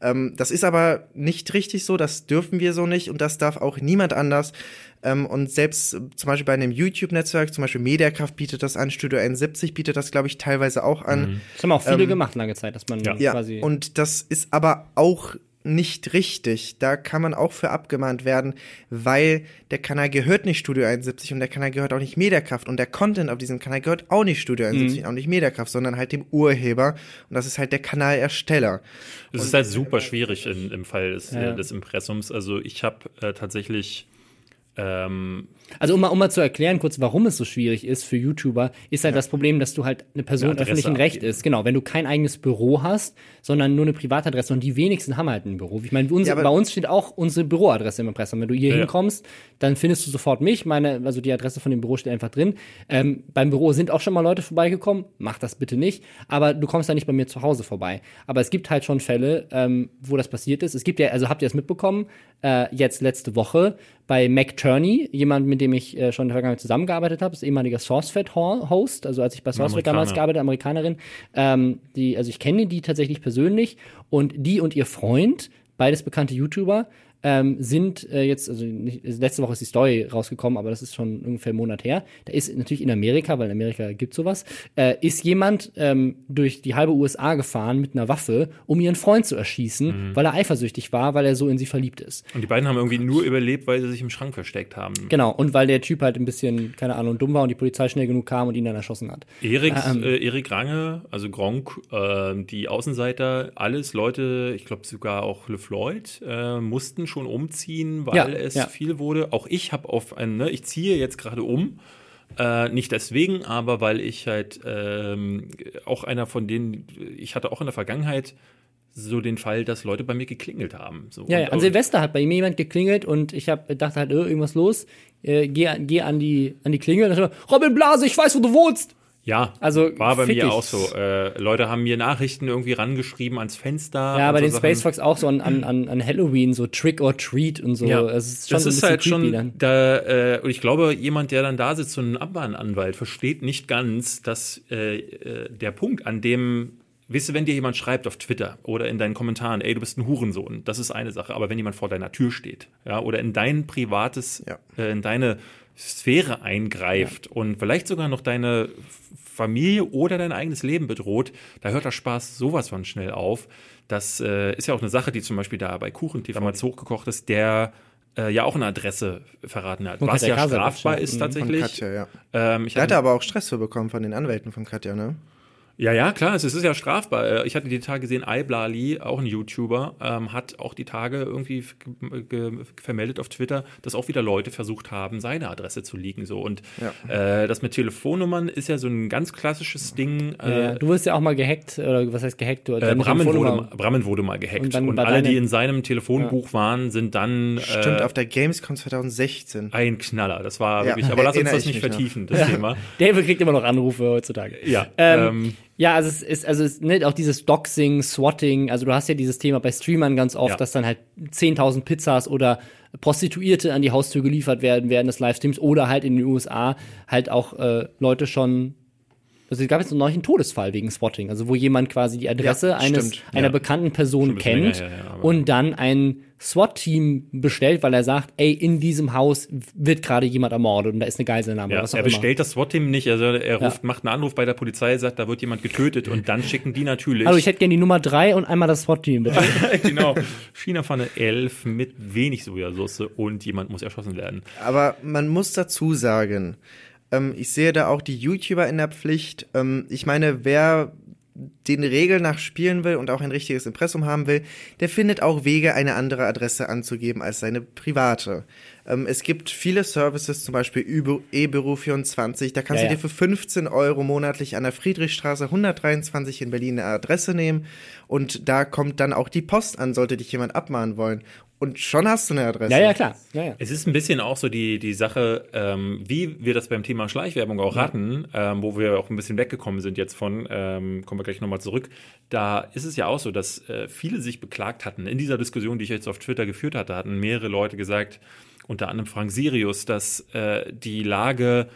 Ähm, das ist aber nicht richtig so, das dürfen wir so nicht und das darf auch niemand anders. Ähm, und selbst äh, zum Beispiel bei einem YouTube-Netzwerk, zum Beispiel Mediakraft bietet das an, Studio 71 bietet das, glaube ich, teilweise auch an. Das haben auch viele Ähm, gemacht lange Zeit, dass man ja. Ja, quasi. und das ist aber auch nicht richtig. Da kann man auch für abgemahnt werden, weil der Kanal gehört nicht Studio 71 und der Kanal gehört auch nicht Mediakraft und der Content auf diesem Kanal gehört auch nicht Studio 71 und auch nicht Mediakraft, sondern halt dem Urheber und das ist halt der Kanalersteller. Es ist halt super schwierig in, im Fall des, Ja. äh, des Impressums. Also ich habe äh, tatsächlich ähm, Also um mal, um mal zu erklären kurz, warum es so schwierig ist für YouTuber, ist halt das Problem, dass du halt eine Person Eine öffentlichen Recht abgeben. ist. Genau, wenn du kein eigenes Büro hast, sondern nur eine Privatadresse und die wenigsten haben halt ein Büro. Ich meine, Ja, bei uns steht auch unsere Büroadresse im Impressum. Wenn du hier Ja. hinkommst, dann findest du sofort mich. Meine, also die Adresse von dem Büro steht einfach drin. Ähm, beim Büro sind auch schon mal Leute vorbeigekommen. Mach das bitte nicht. Aber du kommst da nicht bei mir zu Hause vorbei. Aber es gibt halt schon Fälle, ähm, wo das passiert ist. Es gibt ja, also habt ihr es mitbekommen, äh, jetzt letzte Woche bei Mac Turney, jemand, mit dem ich äh, schon in der Vergangenheit zusammengearbeitet habe, ist ehemaliger SourceFed-Host, also als ich bei SourceFed damals gearbeitet, Amerikanerin, ähm, die, also ich kenne die tatsächlich persönlich und die und ihr Freund, beides bekannte YouTuber, ähm, sind äh, jetzt, also nicht, letzte Woche ist die Story rausgekommen, aber das ist schon ungefähr einen Monat her. Da ist natürlich in Amerika, weil in Amerika gibt sowas, äh, ist jemand ähm, durch die halbe USA gefahren mit einer Waffe, um ihren Freund zu erschießen, weil er eifersüchtig war, weil er so in sie verliebt ist. und die beiden haben irgendwie nur überlebt, weil sie sich im Schrank versteckt haben. Genau, und weil der Typ halt ein bisschen, keine Ahnung, dumm war und die Polizei schnell genug kam und ihn dann erschossen hat. Erik, Ähm. äh, Erik Range, also Gronk, äh, die Außenseiter, alles Leute, ich glaube sogar auch LeFloid, äh, mussten schon umziehen, weil Ja, es ja. viel wurde. Auch ich habe auf ein, ne, ich ziehe jetzt gerade um. Äh, nicht deswegen, aber weil ich halt ähm, auch einer von denen, ich hatte auch in der Vergangenheit so den Fall, dass Leute bei mir geklingelt haben. So. Ja, ja, an Silvester hat bei mir jemand geklingelt und ich hab, dachte halt, äh, irgendwas los. Äh, geh, geh an die, an die Klingel und dann Robin Blase, ich weiß, wo du wohnst. Ja, Also, war bei mir auch so. Äh, Leute haben mir Nachrichten irgendwie rangeschrieben ans Fenster. Ja, bei so den. Space Fox auch so an, an, an, Halloween, so Trick or Treat und so. Ja, es ist schon das so ein ist halt schon dann. da, äh, und ich glaube, jemand, der dann da sitzt, so ein Abmahnanwalt, versteht nicht ganz, dass äh, äh, der Punkt, an dem, weißt du, wenn dir jemand schreibt auf Twitter oder in deinen Kommentaren, ey, du bist ein Hurensohn, das ist eine Sache, aber wenn jemand vor deiner Tür steht, ja, oder in dein privates, Ja. äh, in deine Sphäre eingreift und vielleicht sogar noch deine Familie oder dein eigenes Leben bedroht, da hört der Spaß sowas von schnell auf. Das äh, ist ja auch eine Sache, die zum Beispiel da bei Kuchen TV damals hochgekocht ist, der äh, ja auch eine Adresse verraten hat, Von was ja Kasabitsch, strafbar ja. ist Mhm. Tatsächlich. Katja, ja. Ähm, ich Der hatte, hatte aber auch Stress für bekommen von den Anwälten von Katja, ne? Ja, ja, klar, es ist ja strafbar. Äh, ich hatte die Tage gesehen, Iblali, auch ein YouTuber, ähm, hat auch die Tage irgendwie vermeldet auf Twitter, dass auch wieder Leute versucht haben, seine Adresse zu leaken. So. Und ja. äh, das mit Telefonnummern ist ja so ein ganz klassisches Ding. Äh, ja, du wirst ja auch mal gehackt, oder was heißt gehackt? Du, äh, Brammen, wurde, Brammen wurde mal gehackt. Und, und alle, die in seinem Telefonbuch ja. waren, sind dann. Stimmt, äh, auf der Gamescom 2016. Ein Knaller, das war wirklich. Aber lass uns das nicht vertiefen, noch. das Thema. David kriegt immer noch Anrufe heutzutage. Ja. Ähm, ähm ja, also es ist, also es, ne, auch dieses Doxing, Swatting, also du hast ja dieses Thema bei Streamern ganz oft, ja. dass dann halt 10.000 Pizzas oder Prostituierte an die Haustür geliefert werden während des Livestreams oder halt in den USA halt auch äh, Leute schon also es gab jetzt noch einen Todesfall wegen Swatting, also wo jemand quasi die Adresse ja, eines einer ja. bekannten Person kennt länger, ja, und dann ein SWAT-Team bestellt, weil er sagt, ey, in diesem Haus wird gerade jemand ermordet und da ist eine Geiselnahme. Ja, er bestellt das SWAT-Team nicht, also er ruft, macht einen Anruf bei der Polizei, sagt, da wird jemand getötet und dann schicken die natürlich. Also ich hätte gerne die Nummer drei und einmal das SWAT-Team, bitte. genau. China-Pfanne 11 mit wenig Sojasauce und jemand muss erschossen werden. Aber man muss dazu sagen, ähm, ich sehe da auch die YouTuber in der Pflicht. Ähm, ich meine, wer den Regeln nach spielen will und auch ein richtiges Impressum haben will, der findet auch Wege, eine andere Adresse anzugeben als seine private. Ähm, es gibt viele Services, zum Beispiel eBüro24, da kannst ja, du dir für 15 Euro monatlich an der Friedrichstraße 123 in Berlin eine Adresse nehmen und da kommt dann auch die Post an, sollte dich jemand abmahnen wollen. Und schon hast du eine Adresse. Ja, ja, klar. Ja, ja. Es ist ein bisschen auch so die, die Sache, ähm, wie wir das beim Thema Schleichwerbung auch hatten, ähm, wo wir auch ein bisschen weggekommen sind jetzt von, ähm, kommen wir gleich nochmal zurück. Da ist es ja auch so, dass äh, viele sich beklagt hatten. In dieser Diskussion, die ich jetzt auf Twitter geführt hatte, hatten mehrere Leute gesagt, unter anderem Frank Sirius, dass äh, die Lage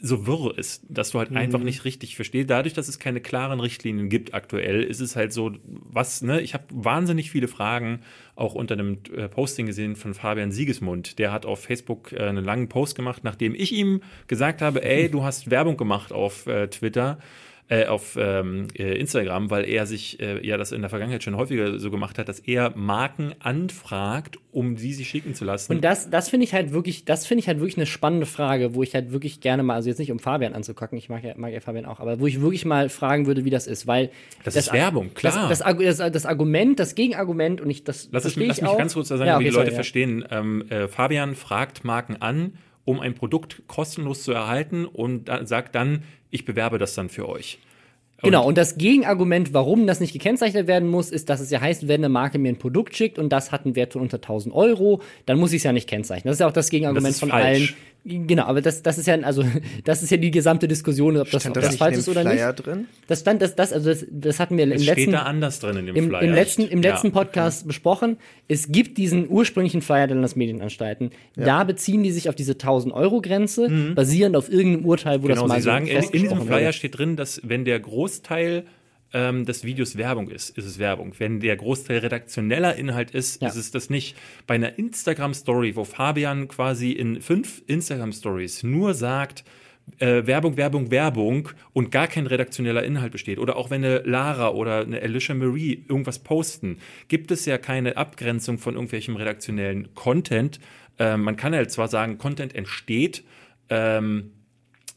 so wirr ist, dass du halt mhm. einfach nicht richtig verstehst. Dadurch, dass es keine klaren Richtlinien gibt aktuell, ist es halt so, was, ne, ich habe wahnsinnig viele Fragen auch unter einem äh, Posting gesehen von Fabian Siegesmund. Der hat auf Facebook äh, einen langen Post gemacht, nachdem ich ihm gesagt habe, ey, du hast Werbung gemacht auf äh, Twitter äh, auf ähm, äh, Instagram, weil er sich äh, ja das in der Vergangenheit schon häufiger so gemacht hat, dass er Marken anfragt, um sie sich schicken zu lassen. Und das, das finde ich halt wirklich, das finde ich halt wirklich eine spannende Frage, wo ich halt wirklich gerne mal, also jetzt nicht um Fabian anzugucken, ich mag ja, mag ja Fabian auch, aber wo ich wirklich mal fragen würde, wie das ist, weil das, das ist Werbung, klar. Das, das, das, das, Argument, das Gegenargument und ich das lass, es, lass mich auch. ganz kurz sagen, ja, okay, wie die Leute sorry, verstehen. Ähm, äh, Fabian fragt Marken an, um ein Produkt kostenlos zu erhalten und sagt dann, ich bewerbe das dann für euch. Genau, und das Gegenargument, warum das nicht gekennzeichnet werden muss, ist, dass es ja heißt, wenn eine Marke mir ein Produkt schickt und das hat einen Wert von unter 1000 Euro, dann muss ich es ja nicht kennzeichnen. Das ist ja auch das Gegenargument das von falsch. allen. Genau, aber das, das ist ja, also, das ist ja die gesamte Diskussion, ob das, ob das, das falsch ist oder Flyer nicht. Drin? Das stand, das, das, also das, das hatten wir im letzten, steht da anders drin in dem im, Flyer. Im letzten, im letzten ja. Podcast mhm. besprochen. Es gibt diesen ursprünglichen Flyer der Landesmedienanstalten. Ja. Da beziehen die sich auf diese 1000 Euro Grenze, mhm. basierend auf irgendeinem Urteil, wo genau, das mal Sie sagen, in, in diesem Flyer wurde. steht drin, dass wenn der Großteil ähm, des Videos Werbung ist, ist es Werbung. Wenn der Großteil redaktioneller Inhalt ist, ja. ist es das nicht. Bei einer Instagram-Story, wo Fabian quasi in fünf Instagram-Stories nur sagt, äh, Werbung, Werbung, Werbung und gar kein redaktioneller Inhalt besteht. Oder auch wenn eine Lara oder eine Alicia Marie irgendwas posten, gibt es ja keine Abgrenzung von irgendwelchem redaktionellen Content. Ähm, man kann halt zwar sagen, Content entsteht, ähm,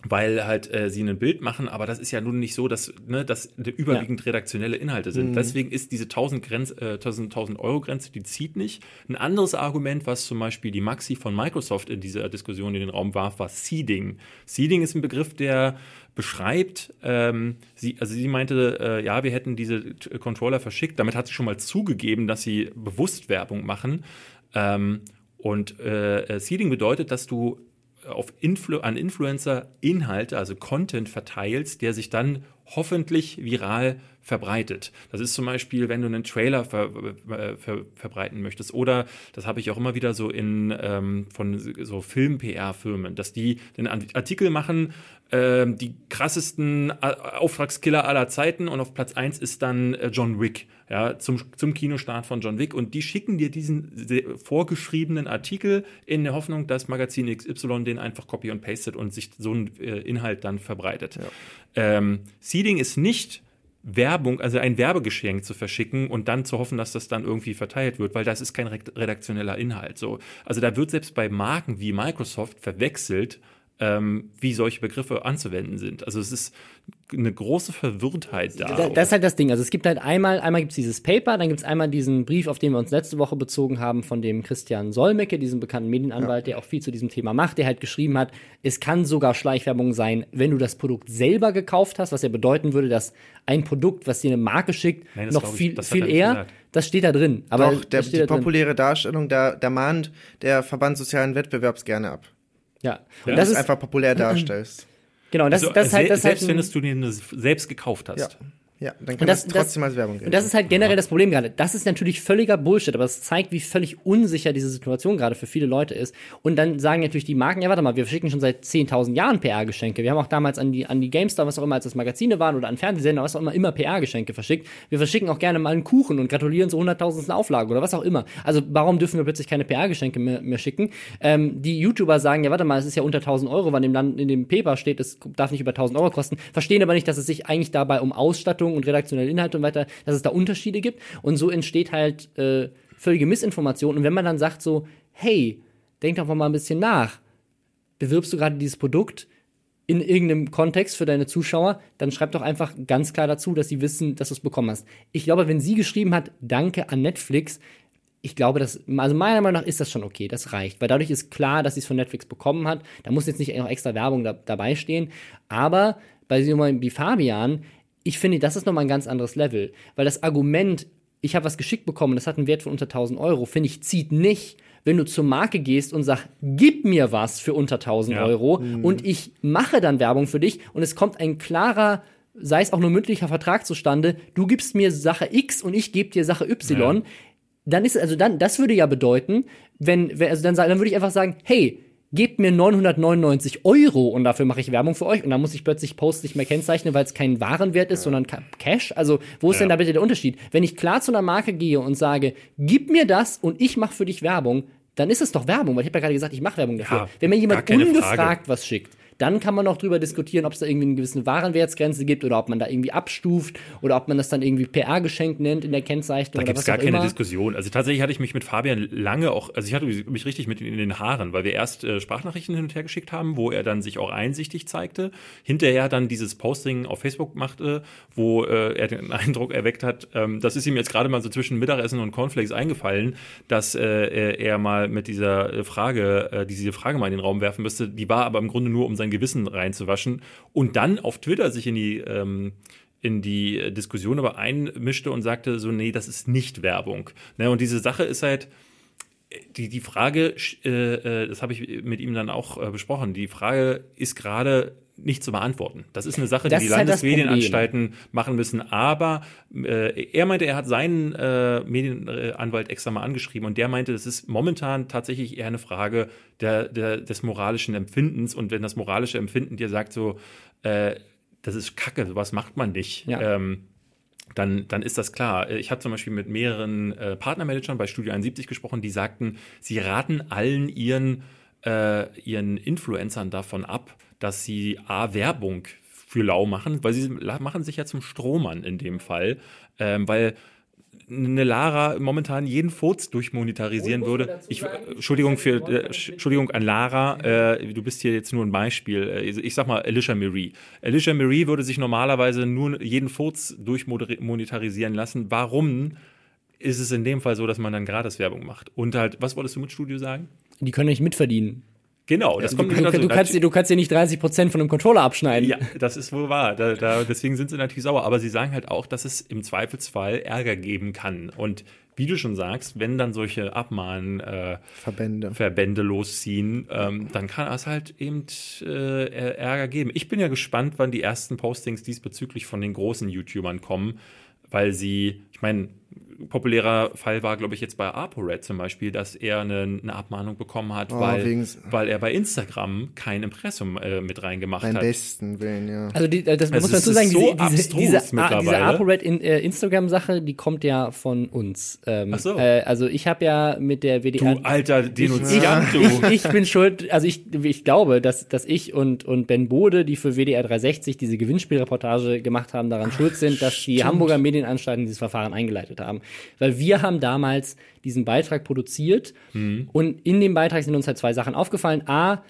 weil halt äh, sie ein Bild machen, aber das ist ja nun nicht so, dass ne, das überwiegend ja. redaktionelle Inhalte sind. Mhm. Deswegen ist diese 1000, Grenz, äh, 1000, 1000 Euro Grenze, die zieht nicht. Ein anderes Argument, was zum Beispiel die Maxi von Microsoft in dieser Diskussion in den Raum warf, war Seeding. Seeding ist ein Begriff, der beschreibt, ähm, sie, also sie meinte, äh, ja, wir hätten diese Controller verschickt. Damit hat sie schon mal zugegeben, dass sie bewusst Werbung machen. Ähm, und äh, Seeding bedeutet, dass du auf Influ an Influencer Inhalte, also Content verteilst, der sich dann hoffentlich viral verbreitet. Das ist zum Beispiel, wenn du einen Trailer ver, äh, ver, verbreiten möchtest. Oder das habe ich auch immer wieder so in ähm, von so Film-PR-Firmen, dass die den Artikel machen, äh, die krassesten Auftragskiller aller Zeiten und auf Platz 1 ist dann äh, John Wick ja, zum, zum Kinostart von John Wick und die schicken dir diesen vorgeschriebenen Artikel in der Hoffnung, dass Magazin XY den einfach copy und pastet und sich so ein äh, Inhalt dann verbreitet. Ja. Ähm, Seeding ist nicht Werbung, also ein Werbegeschenk zu verschicken und dann zu hoffen, dass das dann irgendwie verteilt wird, weil das ist kein redaktioneller Inhalt. So. Also da wird selbst bei Marken wie Microsoft verwechselt, wie solche Begriffe anzuwenden sind. Also es ist eine große Verwirrtheit da. Da- Das ist halt das Ding. Also es gibt halt einmal, einmal gibt es dieses Paper, dann gibt es einmal diesen Brief, auf den wir uns letzte Woche bezogen haben, von dem Christian Solmecke, diesem bekannten Medienanwalt, der auch viel zu diesem Thema macht, der halt geschrieben hat, es kann sogar Schleichwerbung sein, wenn du das Produkt selber gekauft hast, was ja bedeuten würde, dass ein Produkt, was dir eine Marke schickt, Nein, das noch glaub ich- viel, das viel er eher, gesagt. das steht da drin. Aber Doch, der, das die da drin. populäre Darstellung, da, da mahnt der Verband sozialen Wettbewerbs gerne ab. Ja. Wenn Und du das es ist, einfach populär darstellst. genau, das, also, das ist halt, das halt selbst ein- wenn es du den selbst gekauft hast. Ja. Ja, dann kann das- das, trotzdem als Werbung gelten. Und das ist halt generell das Problem gerade. Das ist natürlich völliger Bullshit, aber es zeigt, wie völlig unsicher diese Situation gerade für viele Leute ist. Und dann sagen natürlich die Marken, ja, warte mal, wir verschicken schon seit 10.000 Jahren PR-Geschenke. Wir haben auch damals an die, an die GameStar, was auch immer, als das Magazine waren oder an Fernsehsender, was auch immer, immer PR-Geschenke verschickt. Wir verschicken auch gerne mal einen Kuchen und gratulieren zur 100.000. Auflage oder was auch immer. Also warum dürfen wir plötzlich keine PR-Geschenke mehr, mehr schicken? Ähm, die YouTuber sagen, ja, warte mal, es ist ja unter 1.000 Euro, wann im Land, in dem Paper steht, es darf nicht über 1.000 Euro kosten. Verstehen aber nicht, dass es sich eigentlich dabei um Ausstattung und redaktionelle Inhalte und weiter, dass es da Unterschiede gibt. Und so entsteht halt äh, völlige Missinformation. Und wenn man dann sagt so, hey, denk doch mal ein bisschen nach. Bewirbst du gerade dieses Produkt in irgendeinem Kontext für deine Zuschauer, dann schreib doch einfach ganz klar dazu, dass sie wissen, dass du es bekommen hast. Ich glaube, wenn sie geschrieben hat, danke an Netflix, ich glaube, das, also meiner Meinung nach ist das schon okay, das reicht, weil dadurch ist klar, dass sie es von Netflix bekommen hat. Da muss jetzt nicht noch extra Werbung da, dabei stehen. Aber bei so jemandem wie Fabian, ich finde, das ist nochmal ein ganz anderes Level, weil das Argument, ich habe was geschickt bekommen, das hat einen Wert von unter 1000 Euro, finde ich, zieht nicht, wenn du zur Marke gehst und sagst, gib mir was für unter 1000 Ja. Euro und ich mache dann Werbung für dich und es kommt ein klarer sei es auch nur mündlicher Vertrag zustande, du gibst mir Sache X und ich gebe dir Sache Y, Ja. dann ist also dann das würde ja bedeuten, wenn also dann dann würde ich einfach sagen, hey, gebt mir 999 Euro und dafür mache ich Werbung für euch und dann muss ich plötzlich Post nicht mehr kennzeichnen, weil es kein Warenwert ist, sondern Ca- Cash. Also wo ist denn Ja. da bitte der Unterschied? Wenn ich klar zu einer Marke gehe und sage, gib mir das und ich mache für dich Werbung, dann ist es doch Werbung, weil ich habe ja gerade gesagt, ich mache Werbung dafür. Ja, Wenn mir jemand keine ungefragt Frage. was schickt, dann kann man noch drüber diskutieren, ob es da irgendwie eine gewisse Warenwertsgrenze gibt oder ob man da irgendwie abstuft oder ob man das dann irgendwie PR-Geschenk nennt in der Kennzeichnung Da gibt es gar keine immer. Diskussion. Also tatsächlich hatte ich mich mit Fabian lange auch, also ich hatte mich richtig mit ihm in den Haaren, weil wir erst äh, Sprachnachrichten hin und her geschickt haben, wo er dann sich auch einsichtig zeigte. Hinterher dann dieses Posting auf Facebook machte, wo äh, er den Eindruck erweckt hat, ähm, das ist ihm jetzt gerade mal so zwischen Mittagessen und Cornflakes eingefallen, dass äh, er mal mit dieser Frage, äh, diese Frage mal in den Raum werfen müsste. Die war aber im Grunde nur, um sein Gewissen reinzuwaschen und dann auf Twitter sich in die ähm, in die Diskussion aber einmischte und sagte so, nee, das ist nicht Werbung. Ne, und diese Sache ist halt, die, die Frage, äh, äh, das habe ich mit ihm dann auch äh, besprochen, die Frage ist gerade nicht zu beantworten. Das ist eine Sache, Das die die ist halt Landesmedienanstalten machen müssen. Aber äh, er meinte, er hat seinen äh, Medienanwalt extra mal angeschrieben und der meinte, das ist momentan tatsächlich eher eine Frage der, der, des moralischen Empfindens. Und wenn das moralische Empfinden dir sagt, so, äh, das ist Kacke, sowas macht man nicht. Ja. Ähm, dann, dann ist das klar. Ich habe zum Beispiel mit mehreren äh, Partnermanagern bei Studio 71 gesprochen, die sagten, sie raten allen ihren, äh, ihren Influencern davon ab, dass sie A, Werbung für lau machen, weil sie machen sich ja zum Strohmann in dem Fall, ähm, weil eine Lara momentan jeden Furz durchmonetarisieren man würde. dazu Ich, äh, Entschuldigung für, äh, Entschuldigung an Lara, äh, du bist hier jetzt nur ein Beispiel. Äh, Ich sag mal Alicia Marie. Alicia Marie würde sich normalerweise nur jeden Furz durchmonetarisieren lassen. Warum ist es in dem Fall so, dass man dann gratis Werbung macht? Und halt, was wolltest du mit Studio sagen? Die können nicht mitverdienen. Genau, das kommt du, nämlich dazu. du, kannst, dir- du kannst dir nicht 30% von einem Controller abschneiden. Ja, das ist wohl wahr. Da, da, deswegen sind sie natürlich sauer. Aber sie sagen halt auch, dass es im Zweifelsfall Ärger geben kann. Und wie du schon sagst, wenn dann solche Abmahn äh, Verbände. Verbände losziehen, ähm, dann kann es halt eben äh, Ärger geben. Ich bin ja gespannt, wann die ersten Postings diesbezüglich von den großen YouTubern kommen, weil sie, ich meine, populärer Fall war, glaube ich, jetzt bei ApoRed zum Beispiel, dass er eine, eine Abmahnung bekommen hat, Oh, weil, weil er bei Instagram kein Impressum äh, mit reingemacht Beim hat. besten Willen, ja. Also die, äh, das Also muss man dazu sagen, so diese, diese, abstrus diese, A- diese. ApoRed in, äh, Instagram-Sache, die kommt ja von uns. Ähm, Ach so. äh, also ich habe ja mit der WDR... Du alter Denunziant, du. ich, ich bin schuld, also ich, ich glaube, dass, dass ich und, und Ben Bode, die für WDR 360 diese Gewinnspielreportage gemacht haben, daran schuld sind, dass die Hamburger Medienanstalten dieses Verfahren eingeleitet haben. Weil wir haben damals diesen Beitrag produziert Mhm. und in dem Beitrag sind uns halt zwei Sachen aufgefallen. A,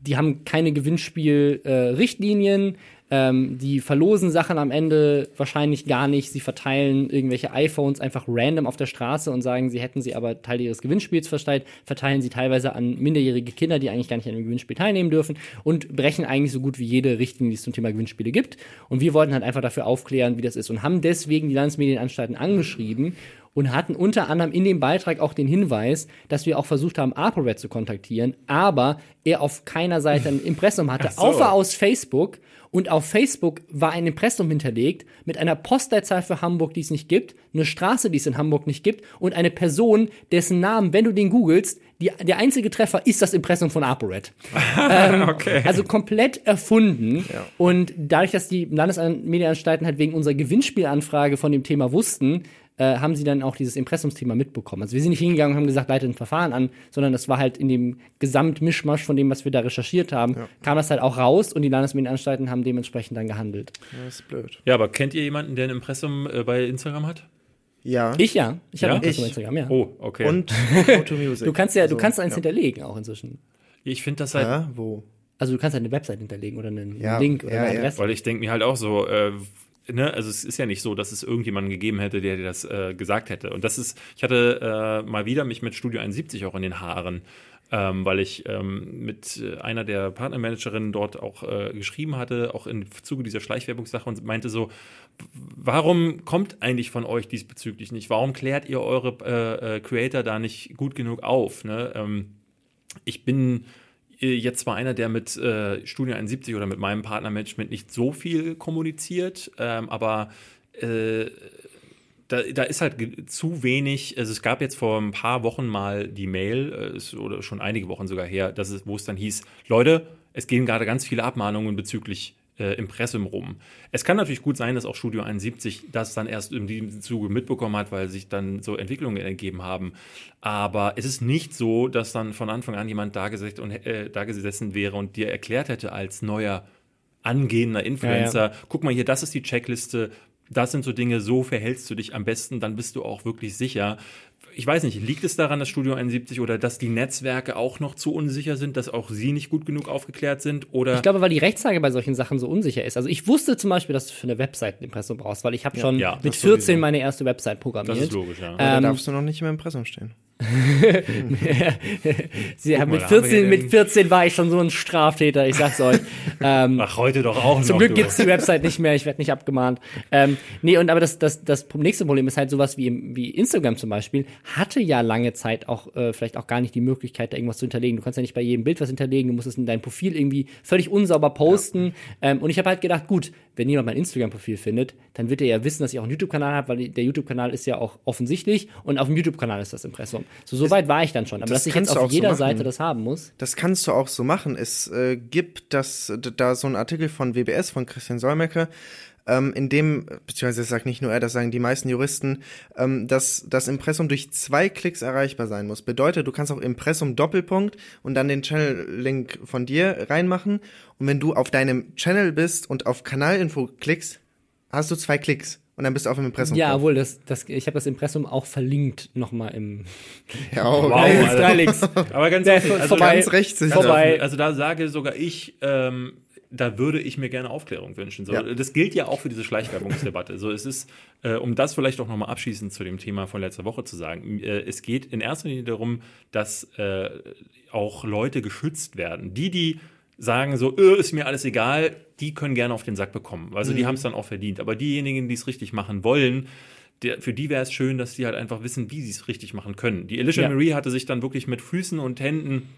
die haben keine Gewinnspiel-Richtlinien. Ähm, die verlosen Sachen am Ende wahrscheinlich gar nicht. Sie verteilen irgendwelche iPhones einfach random auf der Straße und sagen, sie hätten sie aber Teil ihres Gewinnspiels verteilt, verteilen sie teilweise an minderjährige Kinder, die eigentlich gar nicht an dem Gewinnspiel teilnehmen dürfen und brechen eigentlich so gut wie jede Richtlinie, die es zum Thema Gewinnspiele gibt. Und wir wollten halt einfach dafür aufklären, wie das ist und haben deswegen die Landesmedienanstalten angeschrieben und hatten unter anderem in dem Beitrag auch den Hinweis, dass wir auch versucht haben, ApoRed zu kontaktieren, aber er auf keiner Seite ein Impressum hatte, so. außer aus Facebook. Und auf Facebook war ein Impressum hinterlegt mit einer Postleitzahl für Hamburg, die es nicht gibt, eine Straße, die es in Hamburg nicht gibt und eine Person, dessen Namen, wenn du den googelst, der einzige Treffer ist das Impressum von ApoRed. ähm, Okay. Also komplett erfunden. Und dadurch, dass die Landesmedienanstalten halt wegen unserer Gewinnspielanfrage von dem Thema wussten, äh, haben sie dann auch dieses Impressumsthema mitbekommen. Also wir sind nicht hingegangen und haben gesagt, leitet ein Verfahren an, sondern das war halt in dem Gesamtmischmasch von dem, was wir da recherchiert haben, kam das halt auch raus und die Landesmedienanstalten haben dementsprechend dann gehandelt. Das ist blöd. Ja, aber kennt ihr jemanden, der ein Impressum äh, bei Instagram hat? Ja. Ich ja. Ich habe Ja? ein Impressum auf Instagram, ja. Oh, okay. Und Photo Music. Du kannst ja, du Also, kannst eins ja. hinterlegen auch inzwischen. ich finde das halt, Ja, wo? Also du kannst halt eine Website hinterlegen oder einen Ja, Link oder ja, eine ja. Adresse. weil ich denke mir halt auch so, äh, ne, also es ist ja nicht so, dass es irgendjemanden gegeben hätte, der dir das äh, gesagt hätte. Und das ist, ich hatte äh, mal wieder mich mit Studio 71 auch in den Haaren. Ähm, weil ich ähm, mit einer der Partnermanagerinnen dort auch äh, geschrieben hatte, auch im Zuge dieser Schleichwerbungssache und meinte so, warum kommt eigentlich von euch diesbezüglich nicht? Warum klärt ihr eure äh, äh, Creator da nicht gut genug auf? Ne? Ähm, ich bin jetzt zwar einer, der mit äh, Studio 71 oder mit meinem Partnermanagement nicht so viel kommuniziert, ähm, aber äh, da, da ist halt zu wenig. Also es gab jetzt vor ein paar Wochen mal die Mail, äh, oder schon einige Wochen sogar her, dass es, wo es dann hieß, Leute, es gehen gerade ganz viele Abmahnungen bezüglich äh, Impressum rum. Es kann natürlich gut sein, dass auch Studio 71 das dann erst in diesem Zuge mitbekommen hat, weil sich dann so Entwicklungen ergeben haben. Aber es ist nicht so, dass dann von Anfang an jemand da, gesessen und, äh, da gesessen wäre und dir erklärt hätte als neuer angehender Influencer, guck mal hier, das ist die Checkliste, das sind so Dinge, so verhältst du dich am besten, dann bist du auch wirklich sicher. Ich weiß nicht, liegt es daran, dass Studio 71 oder dass die Netzwerke auch noch zu unsicher sind, dass auch sie nicht gut genug aufgeklärt sind? Oder Ich glaube, weil die Rechtslage bei solchen Sachen so unsicher ist. Also ich wusste zum Beispiel, dass du für eine Website ein Impressum brauchst, weil ich habe schon Ja, mit das 14 sowieso. meine erste Website programmiert. das ist logisch, ja. Da Ähm, darfst du noch nicht im Impressum stehen. Sie mal, mit da haben wir 14, ja mit den- 14 war ich schon so ein Straftäter, ich sag's euch. ähm, Ach, heute doch auch Zum noch. Glück du. gibt's die Website nicht mehr, ich werde nicht abgemahnt. Ähm, nee, und aber das, das, das nächste Problem ist halt sowas wie, wie Instagram zum Beispiel, hatte ja lange Zeit auch äh, vielleicht auch gar nicht die Möglichkeit, da irgendwas zu hinterlegen. Du kannst ja nicht bei jedem Bild was hinterlegen, du musst es in dein Profil irgendwie völlig unsauber posten. Ähm, und ich habe halt gedacht, gut, wenn jemand mein Instagram-Profil findet, dann wird er ja wissen, dass ich auch einen YouTube-Kanal habe, weil der YouTube-Kanal ist ja auch offensichtlich und auf dem YouTube-Kanal ist das Impressum. So, so weit war ich dann schon. Aber das dass ich jetzt auf so jeder machen. Seite das haben muss. Das kannst du auch so machen. Es äh, gibt das, da so ein Artikel von WBS, von Christian Solmecke, ähm, in dem, beziehungsweise das sagt nicht nur er, das sagen die meisten Juristen, ähm, dass das Impressum durch zwei Klicks erreichbar sein muss. Bedeutet, du kannst auch Impressum Doppelpunkt und dann den Channel-Link von dir reinmachen. Und wenn du auf deinem Channel bist und auf Kanalinfo klickst, hast du zwei Klicks. Und dann bist du auf dem Impressum. Ja, drauf. obwohl, das, das, ich habe das Impressum auch verlinkt nochmal im ja oh, Wow. Alter. Drei Links. Aber ganz ehrlich, also vorbei. Ganz rechtssicher. Vorbei. Also da sage sogar ich, ähm, da würde ich mir gerne Aufklärung wünschen. So, Ja. Das gilt ja auch für diese Schleichwerbungsdebatte. So, es ist, äh, um das vielleicht auch nochmal abschließend zu dem Thema von letzter Woche zu sagen, äh, es geht in erster Linie darum, dass äh, auch Leute geschützt werden. Die, die sagen so, äh, ist mir alles egal, die können gerne auf den Sack bekommen. Also die haben es dann auch verdient. Aber diejenigen, die es richtig machen wollen, der, für die wäre es schön, dass die halt einfach wissen, wie sie es richtig machen können. Die Alicia Ja. Marie hatte sich dann wirklich mit Füßen und Händen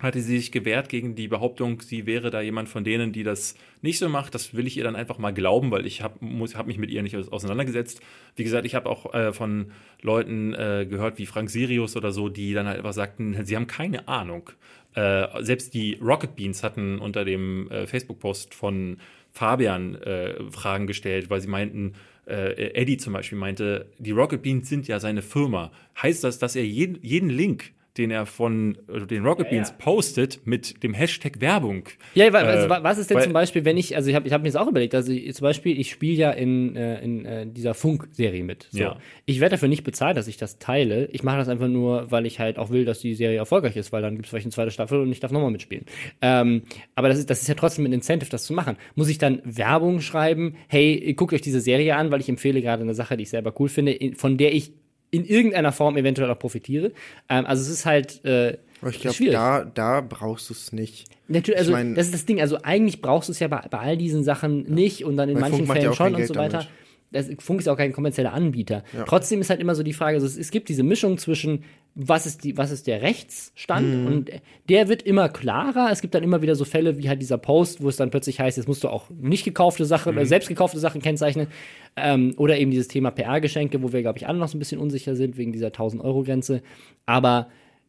hatte sie sich gewehrt gegen die Behauptung, sie wäre da jemand von denen, die das nicht so macht. Das will ich ihr dann einfach mal glauben, weil ich habe hab mich mit ihr nicht aus- auseinandergesetzt. Wie gesagt, ich habe auch äh, von Leuten äh, gehört wie Frank Sirius oder so, die dann halt einfach sagten, sie haben keine Ahnung. Äh, selbst die Rocket Beans hatten unter dem äh, Facebook-Post von Fabian äh, Fragen gestellt, weil sie meinten, äh, Eddie zum Beispiel meinte, die Rocket Beans sind ja seine Firma. Heißt das, dass er jeden, jeden Link den er von äh, den Rocket Beans postet mit dem Hashtag Werbung. Ja, also, wa- was ist denn weil- zum Beispiel, wenn ich, also ich habe ich hab mir das auch überlegt, also ich, zum Beispiel, ich spiele ja in, äh, in äh, dieser Funk-Serie mit. So. Ja. Ich werde dafür nicht bezahlt, dass ich das teile. Ich mache das einfach nur, weil ich halt auch will, dass die Serie erfolgreich ist, weil dann gibt es vielleicht eine zweite Staffel und ich darf nochmal mitspielen. Ähm, aber das ist, das ist ja trotzdem ein Incentive, das zu machen. Muss ich dann Werbung schreiben, hey, guckt euch diese Serie an, weil ich empfehle gerade eine Sache, die ich selber cool finde, in, von der ich in irgendeiner Form eventuell auch profitiere. Ähm, also es ist halt äh, Aber ich glaube, da, da brauchst du es nicht. Natürlich, also Ich mein- das ist das Ding. Also eigentlich brauchst du es ja bei, bei all diesen Sachen nicht und dann in manchen Funk macht ja Fällen schon und so weiter. damit. Das, Funk ist auch kein kommerzieller Anbieter. Trotzdem ist halt immer so die Frage, also es, es gibt diese Mischung zwischen was ist, die, was ist der Rechtsstand Mhm. und der wird immer klarer. Es gibt dann immer wieder so Fälle wie halt dieser Post, wo es dann plötzlich heißt, jetzt musst du auch nicht gekaufte Sachen, Mhm. äh, selbst gekaufte Sachen kennzeichnen. Ähm, oder eben dieses Thema PR-Geschenke, wo wir, glaube ich, alle noch so ein bisschen unsicher sind wegen dieser 1000-Euro-Grenze. Aber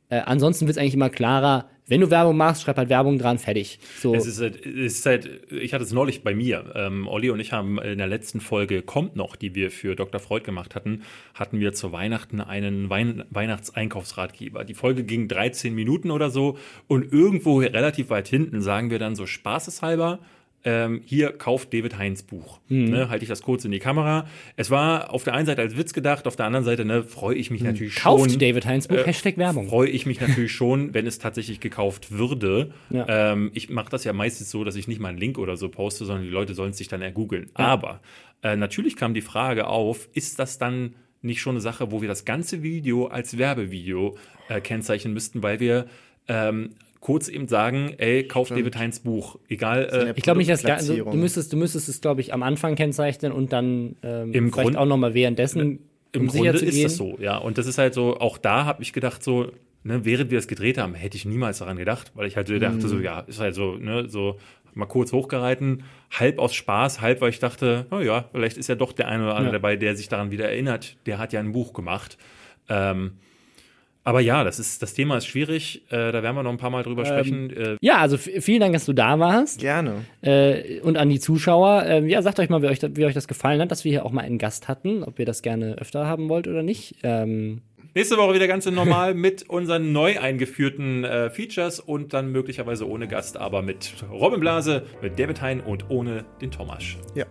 äh, ansonsten wird es eigentlich immer klarer, wenn du Werbung machst, schreib halt Werbung dran, fertig. So. Es ist, halt, es ist halt, ich hatte es neulich bei mir. Ähm, Olli und ich haben in der letzten Folge Kommt noch, die wir für Dr. Freud gemacht hatten, hatten wir zu Weihnachten einen Wein Weihnachtseinkaufsratgeber. Die Folge ging 13 Minuten oder so und irgendwo relativ weit hinten sagen wir dann so spaßeshalber, ähm, hier kauft David Heinz Buch. Ne, halte ich das kurz in die Kamera. Es war auf der einen Seite als Witz gedacht, auf der anderen Seite ne, freue ich mich natürlich Kauft schon. David Heinz Buch, äh, Hashtag Werbung. freue ich mich natürlich schon, wenn es tatsächlich gekauft würde. Ja. Ähm, ich mache das ja meistens so, dass ich nicht mal einen Link oder so poste, sondern die Leute sollen es sich dann ergoogeln. Aber äh, natürlich kam die Frage auf, ist das dann nicht schon eine Sache, wo wir das ganze Video als Werbevideo äh, kennzeichnen müssten, weil wir ähm, kurz eben sagen, ey, kauf David Heinz Buch. Egal, äh, Ich glaube nicht, dass also, du müsstest, du müsstest es, glaube ich, am Anfang kennzeichnen und dann ähm, Im vielleicht Grund- auch nochmal währenddessen, Im um Grunde ist das so, ja. Und das ist halt so, auch da habe ich gedacht, so, ne, während wir das gedreht haben, hätte ich niemals daran gedacht, weil ich halt so dachte, so, ja, ist halt so, ne, so mal kurz hochgereiten, halb aus Spaß, halb, weil ich dachte, na ja, vielleicht ist ja doch der eine oder andere Ja. dabei, der sich daran wieder erinnert, der hat ja ein Buch gemacht. Ähm, aber ja, das ist, das Thema ist schwierig, äh, da werden wir noch ein paar Mal drüber sprechen. Äh, Ja, also vielen Dank, dass du da warst. Gerne. Äh, und an die Zuschauer, ähm, ja, sagt euch mal, wie euch, wie euch das gefallen hat, dass wir hier auch mal einen Gast hatten, ob ihr das gerne öfter haben wollt oder nicht. Ähm, Nächste Woche wieder ganz normal mit unseren neu eingeführten äh, Features und dann möglicherweise ohne Gast, aber mit Robin Blase, mit David Hein und ohne den Thomas. Ja.